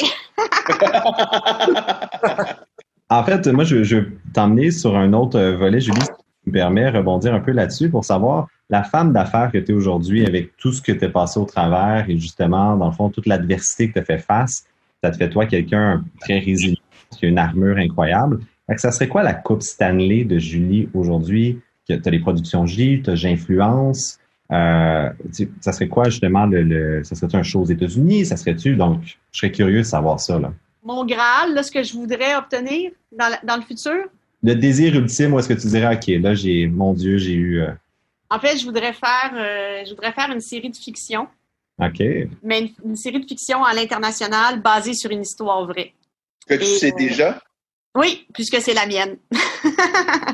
en fait, moi, je, je veux t'emmener sur un autre volet, Julie, si tu me permets, rebondir un peu là-dessus pour savoir la femme d'affaires que tu es aujourd'hui avec tout ce que tu es passé au travers et justement, dans le fond, toute l'adversité que tu as fait face, ça te fait toi quelqu'un très résilient, qui a une armure incroyable. Ça serait quoi la Coupe Stanley de Julie aujourd'hui? Tu as les productions J, tu as J'influence. Euh, ça serait quoi justement le, ça serait un show aux États-Unis? Ça serait-tu? Donc, je serais curieux de savoir ça. Là. Mon Graal, là, ce que je voudrais obtenir dans, dans le futur? Le désir ultime, où est-ce que tu dirais, OK, là, j'ai, mon Dieu, j'ai eu. Euh, en fait, je voudrais faire, euh, je voudrais faire une série de fiction. OK. Mais une, série de fiction à l'international basée sur une histoire vraie. Que tu sais déjà? Oui, puisque c'est la mienne.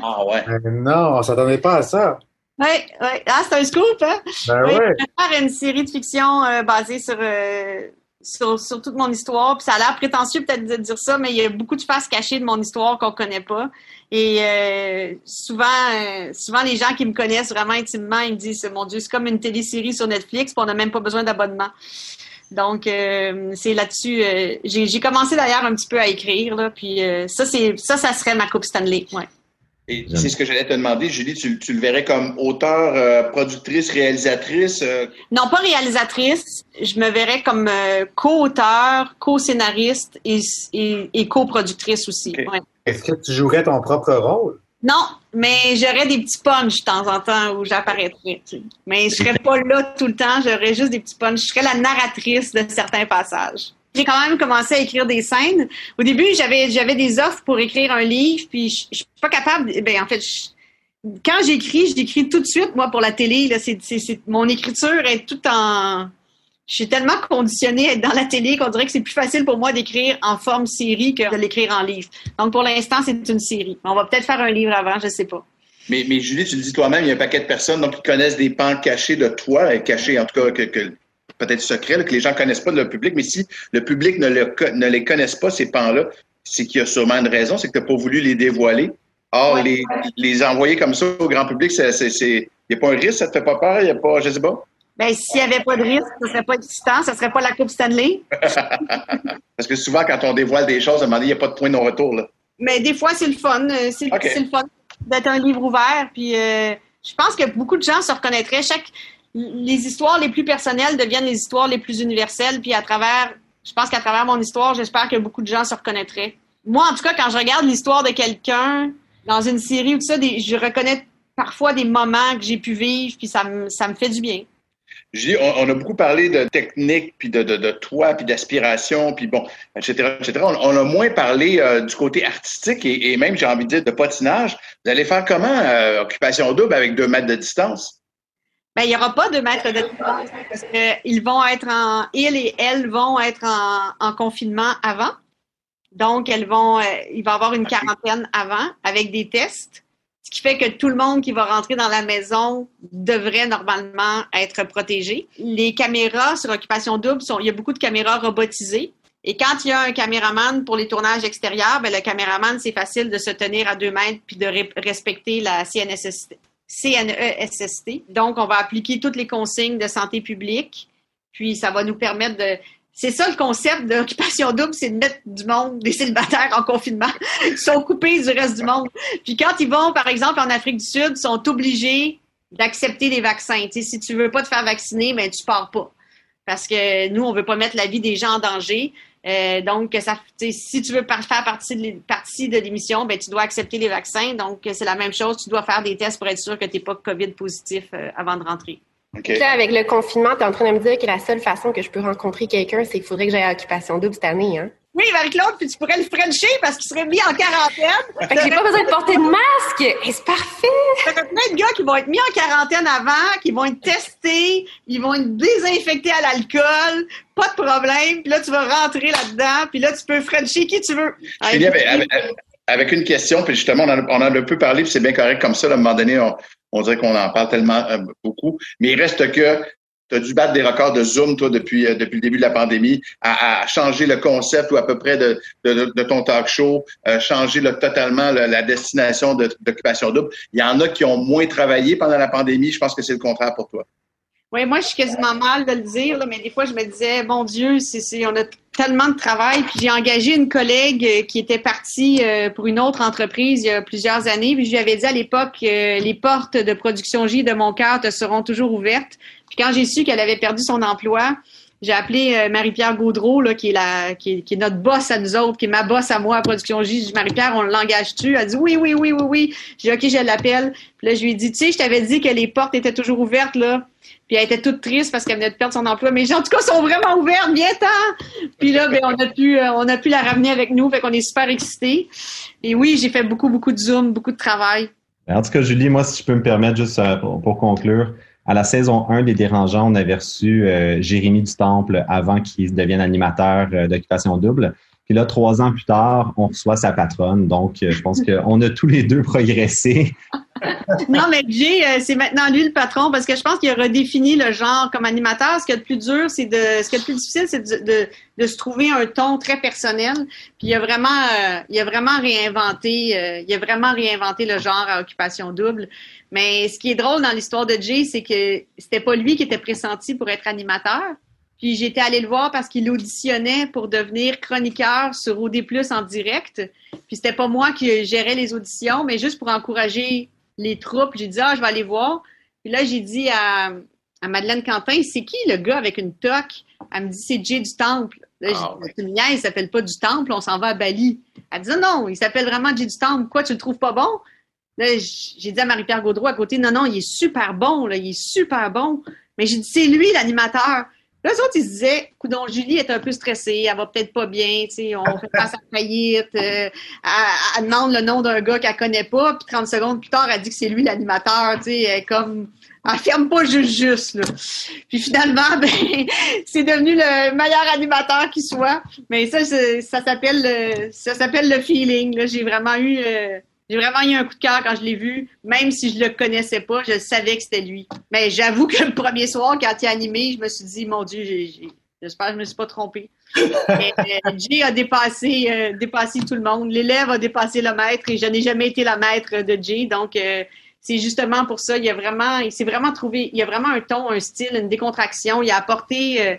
ah ouais. non, on s'attendait pas à ça. Oui, oui. Ah, c'est un scoop, hein? Ben oui, Je vais faire une série de fiction euh, basée sur, euh, sur, sur, toute mon histoire. Puis ça a l'air prétentieux peut-être de dire ça, mais il y a beaucoup de faces cachées de mon histoire qu'on connaît pas. Et euh, souvent, euh, souvent les gens qui me connaissent vraiment intimement, ils me disent "Mon Dieu, c'est comme une télésérie sur Netflix, puis on n'a même pas besoin d'abonnement." Donc euh, c'est là-dessus. j'ai commencé d'ailleurs un petit peu à écrire là, puis ça c'est ça, ça serait ma coupe Stanley. Ouais. Et c'est ce que j'allais te demander, Julie, tu, le verrais comme auteur, euh, productrice, réalisatrice? Euh? Non, pas réalisatrice. Je me verrais comme euh, co-auteur, co-scénariste et, et, co-productrice aussi. Est-ce que tu jouerais ton propre rôle? Non, mais j'aurais des petits punchs de temps en temps où j'apparaîtrais. Mais je serais pas là tout le temps, j'aurais juste des petits punchs. Je serais la narratrice de certains passages. J'ai quand même commencé à écrire des scènes. Au début, j'avais j'avais des offres pour écrire un livre, puis je, je suis pas capable. Ben en fait, quand j'écris, j'écris tout de suite. Moi, pour la télé, là, c'est, mon écriture est tout en. Je suis tellement conditionnée à être dans la télé qu'on dirait que c'est plus facile pour moi d'écrire en forme série que de l'écrire en livre. Donc, pour l'instant, c'est une série. On va peut-être faire un livre avant, je sais pas. Mais, mais Julie, tu le dis toi-même, il y a un paquet de personnes donc, qui connaissent des pans cachés de toi, cachés en tout cas que, que peut-être secret, que les gens connaissent pas de le public, mais si le public ne, ne les connaisse pas, ces pans-là, c'est qu'il y a sûrement une raison, c'est que tu n'as pas voulu les dévoiler. Or, les, les envoyer comme ça au grand public, il n'y a pas un risque, ça te fait pas peur, il n'y a pas, je sais pas? Ben, s'il n'y avait pas de risque, ce serait pas excitant, ce serait pas la Coupe Stanley. Parce que souvent, quand on dévoile des choses, à un moment donné, il n'y a pas de point de non-retour, là. Mais des fois, c'est le fun. Euh, c'est le fun d'être un livre ouvert. Puis, euh, je pense que beaucoup de gens se reconnaîtraient. Chaque, les histoires les plus personnelles deviennent les histoires les plus universelles. Puis à travers, je pense qu'à travers mon histoire, j'espère que beaucoup de gens se reconnaîtraient. Moi, en tout cas, quand je regarde l'histoire de quelqu'un dans une série ou tout ça, je reconnais parfois des moments que j'ai pu vivre, puis ça me, ça me fait du bien. Je on, a beaucoup parlé de technique, puis de, de, de toi, puis d'aspiration, puis bon, etc., etc. On, a moins parlé euh, du côté artistique et, même, j'ai envie de dire, de patinage. Vous allez faire comment, euh, occupation double avec deux mètres de distance? Ben, il n'y aura pas de maître de distance parce qu'ils vont être en, ils et elles vont être en, confinement avant. Donc, elles vont, euh, il va y avoir une quarantaine avant avec des tests, ce qui fait que tout le monde qui va rentrer dans la maison devrait normalement être protégé. Les caméras sur occupation double sont, il y a beaucoup de caméras robotisées. Et quand il y a un caméraman pour les tournages extérieurs, ben, le caméraman, c'est facile de se tenir à deux mètres puis de respecter la. CNESST. Donc, on va appliquer toutes les consignes de santé publique, puis ça va nous permettre de... C'est ça le concept d'occupation double, c'est de mettre du monde, des célibataires en confinement. Ils sont coupés du reste du monde. Puis quand ils vont, par exemple, en Afrique du Sud, ils sont obligés d'accepter les vaccins. Si tu veux pas te faire vacciner, ben tu pars pas. Parce que nous, on veut pas mettre la vie des gens en danger. Euh, donc, ça, si tu veux faire partie de, partie de l'émission, ben, tu dois accepter les vaccins. Donc, c'est la même chose. Tu dois faire des tests pour être sûr que tu n'es pas COVID positif euh, avant de rentrer. Là, avec le confinement, tu es en train de me dire que la seule façon que je peux rencontrer quelqu'un, c'est qu'il faudrait que j'aille à Occupation Double cette année. Hein? Oui, Marie-Claude, puis tu pourrais le frencher parce qu'il serait mis en quarantaine. Fait que j'ai pas besoin de porter de masque. C'est parfait. Il y a plein de gars qui vont être mis en quarantaine avant, qui vont être testés, ils vont être désinfectés à l'alcool, pas de problème. Puis là, tu vas rentrer là-dedans, puis là, tu peux frencher qui tu veux. avec, une question, puis justement, on en a, on a un peu parlé, puis c'est bien correct comme ça. à un moment donné, on, on dirait qu'on en parle tellement euh, beaucoup. Mais il reste que tu as dû battre des records de Zoom, toi, depuis, euh, depuis le début de la pandémie, à, changer le concept ou à peu près de, de, ton talk show, euh, changer totalement la destination d'occupation double. Il y en a qui ont moins travaillé pendant la pandémie. Je pense que c'est le contraire pour toi. Oui, moi, je suis quasiment mal de le dire, mais des fois, je me disais, bon Dieu, c'est, on a de travail. Puis j'ai engagé une collègue euh, qui était partie pour une autre entreprise il y a plusieurs années. Puis je lui avais dit à l'époque, les portes de production J de mon cœur seront toujours ouvertes. Puis quand j'ai su qu'elle avait perdu son emploi, j'ai appelé euh, Marie-Pierre Gaudreau, là, qui est la, qui est, notre boss à nous autres, qui est ma boss à moi à Production J. J'ai dit, Marie-Pierre, on l'engage-tu? Elle dit, oui, oui, oui, oui, oui. J'ai dit, OK, je l'appelle. Puis là, je lui ai dit, tu sais, je t'avais dit que les portes étaient toujours ouvertes, là. Puis elle était toute triste parce qu'elle venait de perdre son emploi. Mais en tout cas, sont vraiment ouvertes, bien temps. Puis là, ben, on a pu, euh, on a pu la ramener avec nous. Fait qu'on est super excités. Et oui, j'ai fait beaucoup, beaucoup de Zoom, beaucoup de travail. En tout cas, Julie, moi, si je peux me permettre, juste euh, pour conclure, à la saison 1 des Dérangeants, on avait reçu euh, Jérémy du Temple avant qu'il devienne animateur euh, d'Occupation Double. Puis là, trois ans plus tard, on reçoit sa patronne. Donc, euh, je pense qu'on a tous les deux progressé. non, mais Jay, c'est maintenant lui le patron parce que je pense qu'il a redéfini le genre comme animateur. Ce qui est le plus dur, c'est de, ce qui est le plus difficile, c'est de, de, se trouver un ton très personnel. Puis il a vraiment, il a vraiment réinventé, il a vraiment réinventé le genre à Occupation Double. Mais ce qui est drôle dans l'histoire de Jay, c'est que c'était pas lui qui était pressenti pour être animateur. Puis j'étais allée le voir parce qu'il auditionnait pour devenir chroniqueur sur OD+, en direct. Puis c'était pas moi qui gérais les auditions, mais juste pour encourager les troupes. J'ai dit, ah, je vais aller voir. Puis là, j'ai dit à, à Madeleine Quentin, c'est qui le gars avec une toque? Elle me dit, c'est Jay du Temple. Là, Ah, j'ai dit, il s'appelle pas du Temple, on s'en va à Bali. Elle dit, non, il s'appelle vraiment Jay du Temple. Quoi, tu le trouves pas bon? Là, j'ai dit à Marie-Pierre Gaudreau à côté, non, non, il est super bon, il est super bon. Mais j'ai dit, c'est lui l'animateur. Là, eux autres, ils se disaient, coudon, Julie est un peu stressée, elle va peut-être pas bien, tu sais, on fait pas sa faillite, euh, elle, demande le nom d'un gars qu'elle connaît pas, puis 30 secondes plus tard, elle dit que c'est lui l'animateur, tu sais, comme, elle ferme pas juste juste, là. Puis finalement, ben, c'est devenu le meilleur animateur qui soit. Mais ça, ça s'appelle, le- ça s'appelle le feeling, là. J'ai vraiment eu, euh, j'ai vraiment eu un coup de cœur quand je l'ai vu, même si je le connaissais pas, je savais que c'était lui. Mais j'avoue que le premier soir, quand il a animé, je me suis dit, mon Dieu, j'espère que je me suis pas trompée. Mais, euh, Jay a dépassé, euh, dépassé tout le monde. L'élève a dépassé le maître et je n'ai jamais été la maître de Jay. Donc, euh, c'est justement pour ça. Il a vraiment, s'est vraiment trouvé, il a vraiment un ton, un style, une décontraction. Il a apporté euh,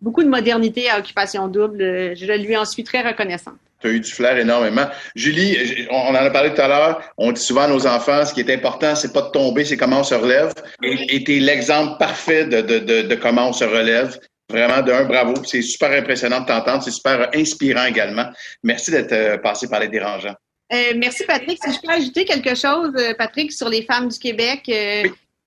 beaucoup de modernité à Occupation Double. Euh, Je lui en suis très reconnaissante. Tu as eu du flair énormément. Julie, on en a parlé tout à l'heure. On dit souvent à nos enfants, ce qui est important, c'est pas de tomber, c'est comment on se relève. Et tu es l'exemple parfait de, de, de, de comment on se relève. Vraiment, d'un, bravo. C'est super impressionnant de t'entendre. C'est super inspirant également. Merci d'être euh, passé par les dérangeants. Euh, merci Patrick. Si je peux ajouter quelque chose, euh, Patrick, sur les femmes du Québec, euh,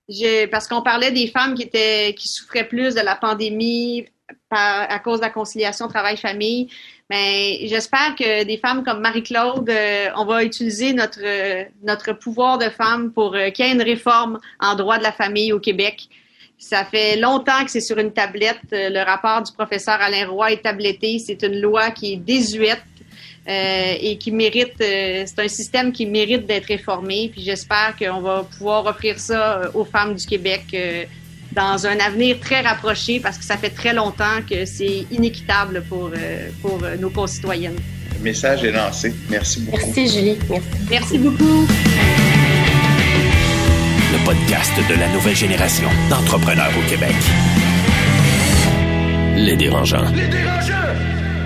je- parce qu'on parlait des femmes qui étaient qui souffraient plus de la pandémie par, à cause de la conciliation travail-famille. Mais j'espère que des femmes comme Marie-Claude, euh, on va utiliser notre euh, notre pouvoir de femme pour euh, qu'il y ait une réforme en droit de la famille au Québec. Ça fait longtemps que c'est sur une tablette. Euh, Le rapport du professeur Alain Roy est tabletté. C'est une loi qui est désuète et qui mérite. c'est un système qui mérite d'être réformé. Puis j'espère qu'on va pouvoir offrir ça aux femmes du Québec dans un avenir très rapproché parce que ça fait très longtemps que c'est inéquitable pour euh, pour euh, nos concitoyennes. Le message est lancé. Merci beaucoup. Merci, Julie. Merci. Merci beaucoup. Le podcast de la nouvelle génération d'entrepreneurs au Québec. Les dérangeants.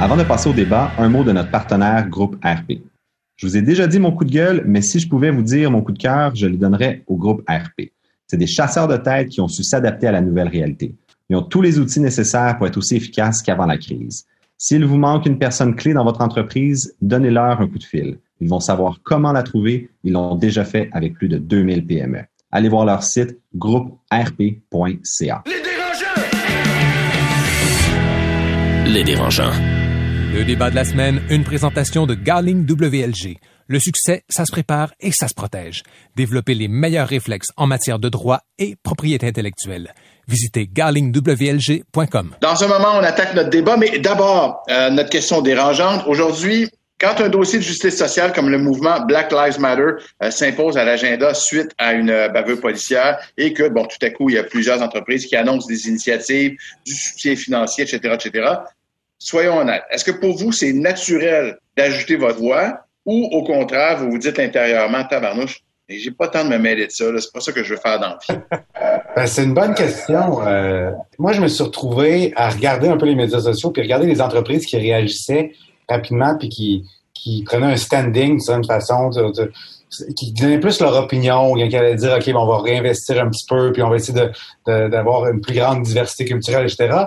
Avant de passer au débat, un mot de notre partenaire Groupe RP. Je vous ai déjà dit mon coup de gueule, mais si je pouvais vous dire mon coup de cœur, je le donnerais au groupe RP. C'est des chasseurs de tête qui ont su s'adapter à la nouvelle réalité. Ils ont tous les outils nécessaires pour être aussi efficaces qu'avant la crise. S'il vous manque une personne clé dans votre entreprise, donnez-leur un coup de fil. Ils vont savoir comment la trouver. Ils l'ont déjà fait avec plus de 2000 PME. Allez voir leur site grouperp.ca. Les dérangeants. Le débat de la semaine, une présentation de Garling WLG. Le succès, ça se prépare et ça se protège. Développer les meilleurs réflexes en matière de droit et propriété intellectuelle. Visitez garlingwlg.com. Dans un moment, on attaque notre débat, mais d'abord, euh, notre question dérangeante. Aujourd'hui, quand un dossier de justice sociale comme le mouvement Black Lives Matter euh, s'impose à l'agenda suite à une euh, bavure policière et que, bon, tout à coup, il y a plusieurs entreprises qui annoncent des initiatives, du soutien financier, etc., etc., soyons honnêtes. Est-ce que pour vous, c'est naturel d'ajouter votre voix ou, au contraire, vous vous dites intérieurement, tabarnouche, et j'ai pas le temps de me mêler de ça, c'est pas ça que je veux faire dans la vie. Ben, c'est une bonne question. Euh, moi, je me suis retrouvé à regarder un peu les médias sociaux puis regarder les entreprises qui réagissaient rapidement puis qui, qui prenaient un standing d'une certaine façon, qui donnaient plus leur opinion, qui allaient dire, OK, bon, on va réinvestir un petit peu puis on va essayer d'avoir une plus grande diversité culturelle, etc.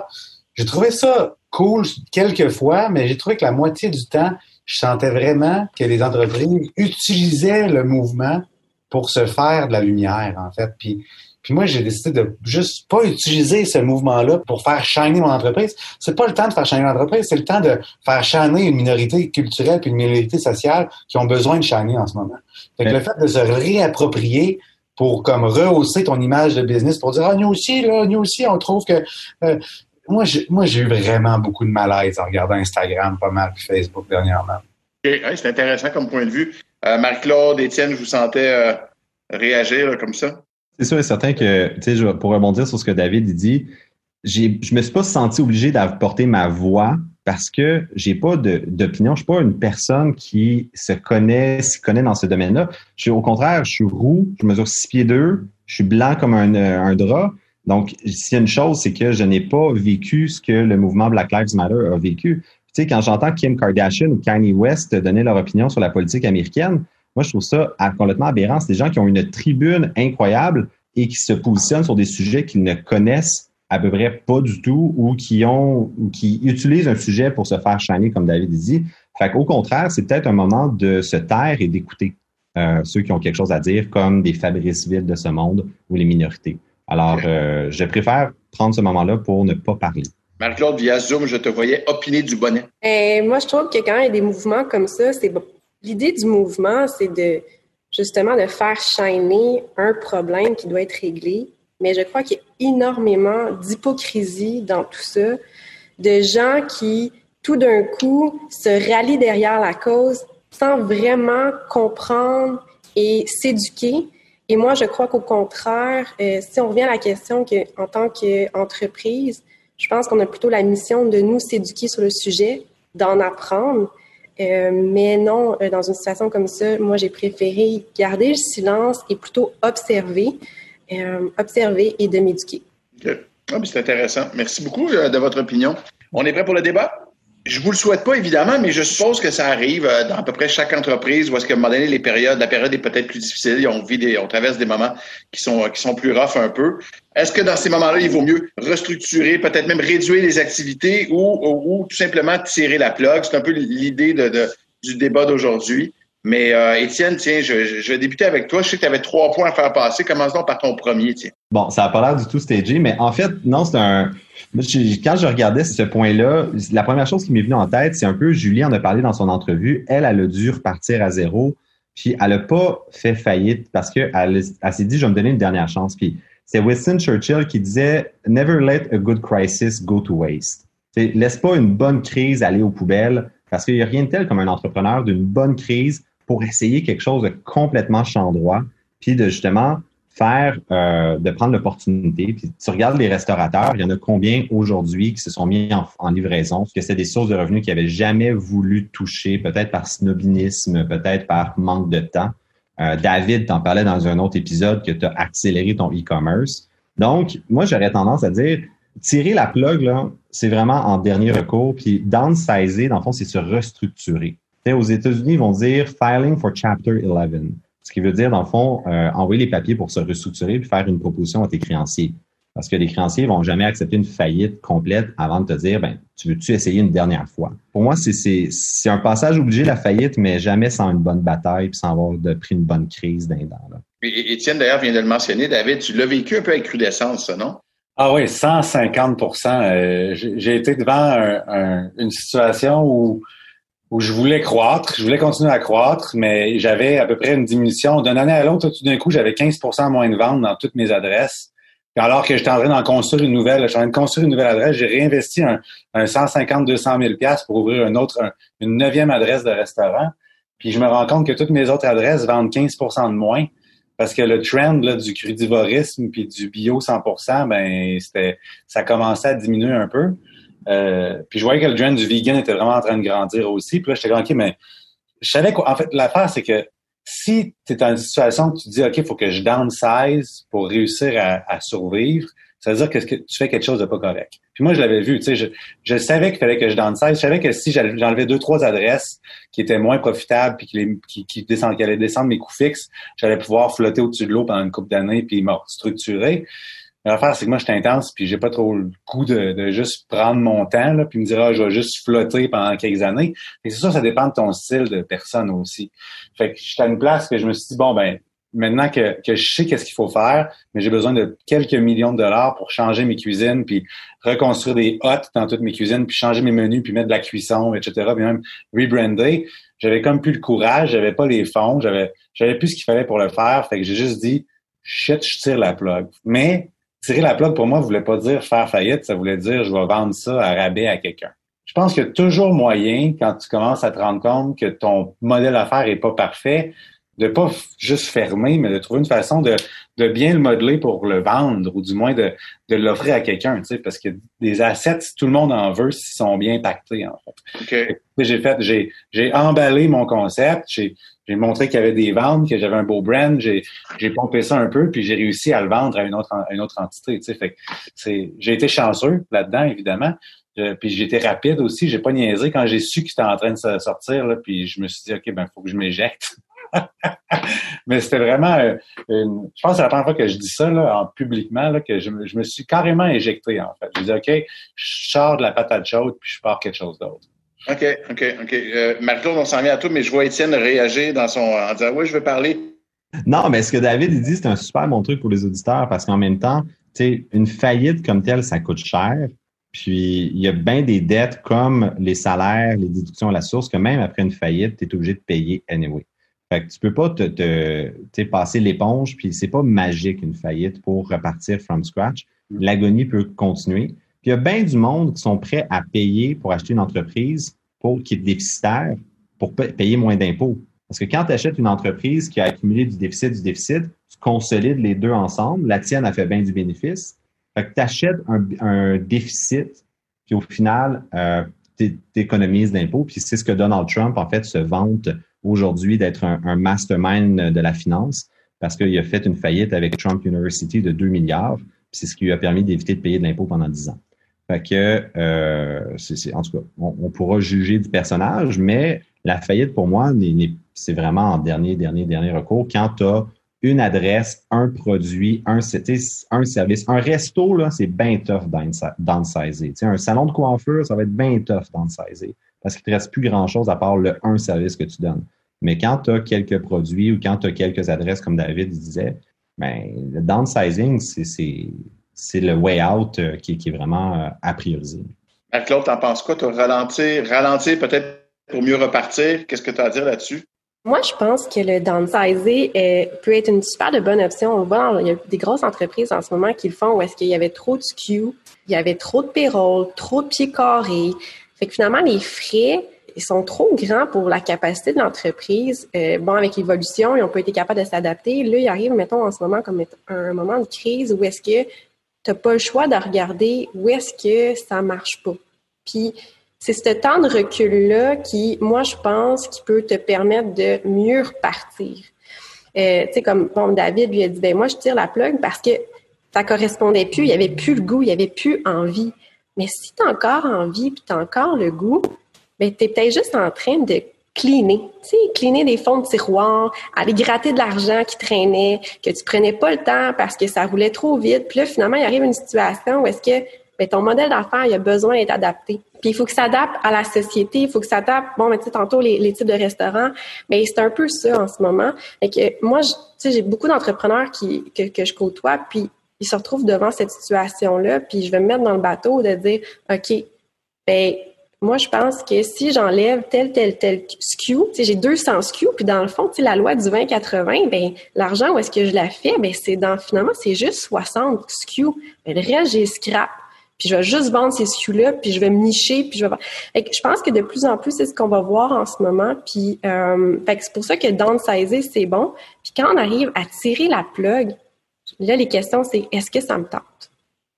J'ai trouvé ça cool quelques fois, mais j'ai trouvé que la moitié du temps, je sentais vraiment que les entreprises utilisaient le mouvement pour se faire de la lumière, en fait. Puis, puis moi, j'ai décidé de juste pas utiliser ce mouvement-là pour faire shiner mon entreprise. C'est pas le temps de faire shiner l'entreprise, c'est le temps de faire shiner une minorité culturelle puis une minorité sociale qui ont besoin de shiner en ce moment. Fait que Ouais. le fait de se réapproprier pour comme rehausser ton image de business pour dire ah nous aussi là nous aussi on trouve que euh, moi j'ai moi j'ai eu vraiment beaucoup de malaise en regardant Instagram pas mal puis Facebook dernièrement. Ouais, c'est intéressant comme point de vue. Euh, Marc-Claude, Étienne, je vous sentais euh, réagir là, comme ça. C'est sûr et certain que, tu sais, pour rebondir sur ce que David dit, j'ai, je me suis pas senti obligé d'apporter ma voix parce que j'ai pas de, d'opinion. Je suis pas une personne qui se connaît, s'y connaît dans ce domaine-là. Je suis, au contraire, je suis roux, je mesure six pieds deux, je suis blanc comme un, un drap. Donc, s'il y a une chose, c'est que je n'ai pas vécu ce que le mouvement Black Lives Matter a vécu. Tu sais, quand j'entends Kim Kardashian ou Kanye West donner leur opinion sur la politique américaine, moi, je trouve ça complètement aberrant. C'est des gens qui ont une tribune incroyable et qui se positionnent sur des sujets qu'ils ne connaissent à peu près pas du tout ou qui ont ou qui utilisent un sujet pour se faire shiner, comme David dit. Fait qu'au contraire, c'est peut-être un moment de se taire et d'écouter euh, ceux qui ont quelque chose à dire, comme des Fabrice Ville de ce monde ou les minorités. Alors, euh, je préfère prendre ce moment-là pour ne pas parler. Marc-Claude, via Zoom, je te voyais opiner du bonnet. Et moi, je trouve que quand il y a des mouvements comme ça, c'est l'idée du mouvement, c'est de justement de faire shiner un problème qui doit être réglé. Mais je crois qu'il y a énormément d'hypocrisie dans tout ça, de gens qui, tout d'un coup, se rallient derrière la cause sans vraiment comprendre et s'éduquer et moi, je crois qu'au contraire, euh, si on revient à la question qu'en tant qu'entreprise, je pense qu'on a plutôt la mission de nous s'éduquer sur le sujet, d'en apprendre. Euh, mais non, euh, dans une situation comme ça, moi, j'ai préféré garder le silence et plutôt observer, observer et de m'éduquer. Ah, c'est intéressant. Merci beaucoup de votre opinion. On est prêt pour le débat? Je vous le souhaite pas, évidemment, mais je suppose que ça arrive euh, dans à peu près chaque entreprise où est-ce qu'à un moment donné, les périodes, la période est peut-être plus difficile. On vit des, on traverse des moments qui sont, qui sont plus rough un peu. Est-ce que dans ces moments-là, il vaut mieux restructurer, peut-être même réduire les activités ou, ou, tout simplement tirer la plug? C'est un peu l'idée de, du débat d'aujourd'hui. Mais euh, Étienne, tiens, je, je, vais débuter avec toi. Je sais que tu avais trois points à faire passer. Commençons par ton premier, tiens. Bon, ça n'a pas l'air du tout stagé, mais en fait, non, c'est un quand je regardais ce point-là, la première chose qui m'est venue en tête, c'est un peu, Julie en a parlé dans son entrevue, elle, elle a dû repartir à zéro, puis elle n'a pas fait faillite parce qu'elle elle, s'est dit, je vais me donner une dernière chance. Puis c'est Winston Churchill qui disait, Never let a good crisis go to waste. laisse pas une bonne crise aller aux poubelles parce qu'il n'y a rien de tel comme un entrepreneur d'une bonne crise pour essayer quelque chose de complètement champ droit, puis de justement faire, euh, de prendre l'opportunité. Puis tu regardes les restaurateurs, il y en a combien aujourd'hui qui se sont mis en, livraison, parce que c'est des sources de revenus qu'ils n'avaient jamais voulu toucher, peut-être par snobinisme, peut-être par manque de temps? Euh, David t'en parlait dans un autre épisode que tu as accéléré ton e-commerce. Donc, moi, j'aurais tendance à dire, tirer la plug, là, c'est vraiment en dernier recours. Puis downsizer, dans le fond, c'est se restructurer. Aux États-Unis, ils vont dire filing for Chapter 11. Ce qui veut dire, dans le fond, euh, envoyer les papiers pour se restructurer puis faire une proposition à tes créanciers. Parce que les créanciers vont jamais accepter une faillite complète avant de te dire, ben, tu veux-tu essayer une dernière fois? Pour moi, c'est un passage obligé, la faillite, mais jamais sans une bonne bataille puis sans avoir de, pris une bonne crise d'un là. Étienne, d'ailleurs, vient de le mentionner. David, tu l'as vécu un peu avec crudescence, ça, non? Ah oui, 150% euh, J'ai été devant une situation où où je voulais croître, je voulais continuer à croître, mais j'avais à peu près une diminution. D'une année à l'autre, tout d'un coup, j'avais 15% moins de ventes dans toutes mes adresses. alors que j'étais en train d'en construire une nouvelle, j'étais en train de construire une nouvelle adresse, j'ai réinvesti un, un 150, 200 000 pour ouvrir une autre, une neuvième adresse de restaurant. Puis je me rends compte que toutes mes autres adresses vendent 15% de moins parce que le trend là, du crudivorisme puis du bio 100% ben c'était ça commençait à diminuer un peu. Euh, puis je voyais que le trend du vegan était vraiment en train de grandir aussi. Puis là, j'étais comme, OK, mais je savais qu'en fait, l'affaire, c'est que si tu es dans une situation où tu dis, OK, il faut que je downsize pour réussir à, survivre, ça veut dire que tu fais quelque chose de pas correct. Puis moi, je l'avais vu, tu sais, je, je savais qu'il fallait que je downsize. Je savais que si j'enlevais deux, trois adresses qui étaient moins profitables puis qui, qui, qui, allaient descendre mes coûts fixes, j'allais pouvoir flotter au-dessus de l'eau pendant une couple d'années puis me structurer. L'affaire, c'est que moi, je suis intense, puis j'ai pas trop le goût de, juste prendre mon temps, là, puis me dire, ah, je vais juste flotter pendant quelques années. Et c'est ça, ça dépend de ton style de personne aussi. Fait que j'étais à une place que je me suis dit, bon, ben, maintenant que, que je sais qu'est-ce qu'il faut faire, mais j'ai besoin de quelques millions de dollars pour changer mes cuisines, puis reconstruire des hottes dans toutes mes cuisines, puis changer mes menus, puis mettre de la cuisson, etc., puis même rebrander. J'avais comme plus le courage, j'avais pas les fonds, j'avais, j'avais plus ce qu'il fallait pour le faire. Fait que j'ai juste dit, shit, je tire la plug. Mais tirer la plug pour moi ne voulait pas dire faire faillite, ça voulait dire je vais vendre ça à rabais à quelqu'un. Je pense qu'il y a toujours moyen, quand tu commences à te rendre compte que ton modèle d'affaires est pas parfait, de pas juste fermer, mais de trouver une façon de, de bien le modeler pour le vendre ou du moins de, de l'offrir à quelqu'un, tu sais, parce que des assets, tout le monde en veut s'ils sont bien pactés, en fait. J'ai fait, j'ai, j'ai emballé mon concept, j'ai, j'ai montré qu'il y avait des ventes, que j'avais un beau brand, j'ai, j'ai pompé ça un peu, puis j'ai réussi à le vendre à une autre, à une autre entité, tu sais. Fait c'est, j'ai été chanceux là-dedans, évidemment. puis j'ai été rapide aussi, j'ai pas niaisé quand j'ai su qu'il était en train de sortir, là, puis je me suis dit, OK, ben, faut que je m'éjecte. Mais c'était vraiment, euh, une, je pense que c'est la première fois que je dis ça là, en publiquement, là, que je me, je me suis carrément éjecté en fait. Je dis OK, je sors de la patate chaude puis je pars quelque chose d'autre. OK, OK, OK. Euh, Marc-Claude, on s'en vient à tout, mais je vois Étienne réagir dans son, en disant Oui, je veux parler. Non, mais ce que David il dit, c'est un super bon truc pour les auditeurs parce qu'en même temps, tu sais, une faillite comme telle, ça coûte cher. Puis il y a bien des dettes comme les salaires, les déductions à la source, que même après une faillite, tu es obligé de payer anyway. Fait que tu peux pas te, te passer l'éponge, puis c'est pas magique une faillite pour repartir from scratch. Mm. L'agonie peut continuer. Puis il y a bien du monde qui sont prêts à payer pour acheter une entreprise pour qui est déficitaire pour payer moins d'impôts. Parce que quand tu achètes une entreprise qui a accumulé du déficit, du déficit, tu consolides les deux ensemble. La tienne a fait bien du bénéfice. Fait que tu achètes un, déficit, puis au final, euh, tu économises d'impôts. Puis c'est ce que Donald Trump, en fait, se vante aujourd'hui d'être un, mastermind de la finance parce qu'il a fait une faillite avec Trump University de 2 milliards. C'est ce qui lui a permis d'éviter de payer de l'impôt pendant 10 ans. Fait que, euh, en tout cas, on, pourra juger du personnage, mais la faillite, pour moi, c'est vraiment en dernier, dernier, dernier recours. Quand tu as une adresse, un produit, un, service, un resto, c'est bien tough downsizer. un salon de coiffure, ça va être bien tough downsizer parce qu'il ne te reste plus grand-chose à part le un service que tu donnes. Mais quand tu as quelques produits ou quand tu as quelques adresses, comme David disait, ben, le downsizing, c'est le way out euh, qui, est vraiment euh, à prioriser. Claude, t'en penses quoi? Tu ralentir, ralentir peut-être pour mieux repartir? Qu'est-ce que tu as à dire là-dessus? Moi, je pense que le downsizing peut être une super de bonne option. On voit, il y a des grosses entreprises en ce moment qui le font où est-ce qu'il y avait trop de SKU, il y avait trop de payroll, trop de pieds carrés. Fait que finalement, les frais, sont trop grands pour la capacité de l'entreprise. Euh, bon, avec l'évolution, ils n'ont pas été capables de s'adapter. Là, ils arrivent, mettons, en ce moment comme un moment de crise où est-ce que tu n'as pas le choix de regarder où est-ce que ça marche pas. Puis, c'est ce temps de recul-là qui, moi, je pense, qui peut te permettre de mieux repartir. Euh, tu sais, comme bon, David lui a dit, ben moi, je tire la plug parce que ça correspondait plus, il n'y avait plus le goût, il n'y avait plus envie. Mais si tu as encore envie puis tu as encore le goût, ben, tu es peut-être juste en train de cleaner. Tu sais, cleaner des fonds de tiroir, aller gratter de l'argent qui traînait, que tu prenais pas le temps parce que ça roulait trop vite. Puis là, finalement, il arrive une situation où est-ce que ben, ton modèle d'affaires, il a besoin d'être adapté. Puis il faut que ça s'adapte à la société, il faut que ça s'adapte, bon, mais tu sais, tantôt, les, types de restaurants, mais c'est un peu ça en ce moment. Et que moi, tu sais, j'ai beaucoup d'entrepreneurs qui, que, que je côtoie, puis ils se retrouvent devant cette situation-là, puis je vais me mettre dans le bateau de dire, OK, ben moi, je pense que si j'enlève tel, tel, tel SKU, j'ai 200 SKU, puis dans le fond, la loi du 20-80, ben l'argent, où est-ce que je la fais? Ben c'est dans, finalement, c'est juste 60 SKU. Ben, le reste, j'ai scrap. Puis je vais juste vendre ces SKU-là, puis je vais me nicher, puis je vais... je pense que de plus en plus, c'est ce qu'on va voir en ce moment. Puis euh, c'est pour ça que downsizer, c'est bon. Puis quand on arrive à tirer la plug, Là, les questions, c'est est-ce que ça me tente?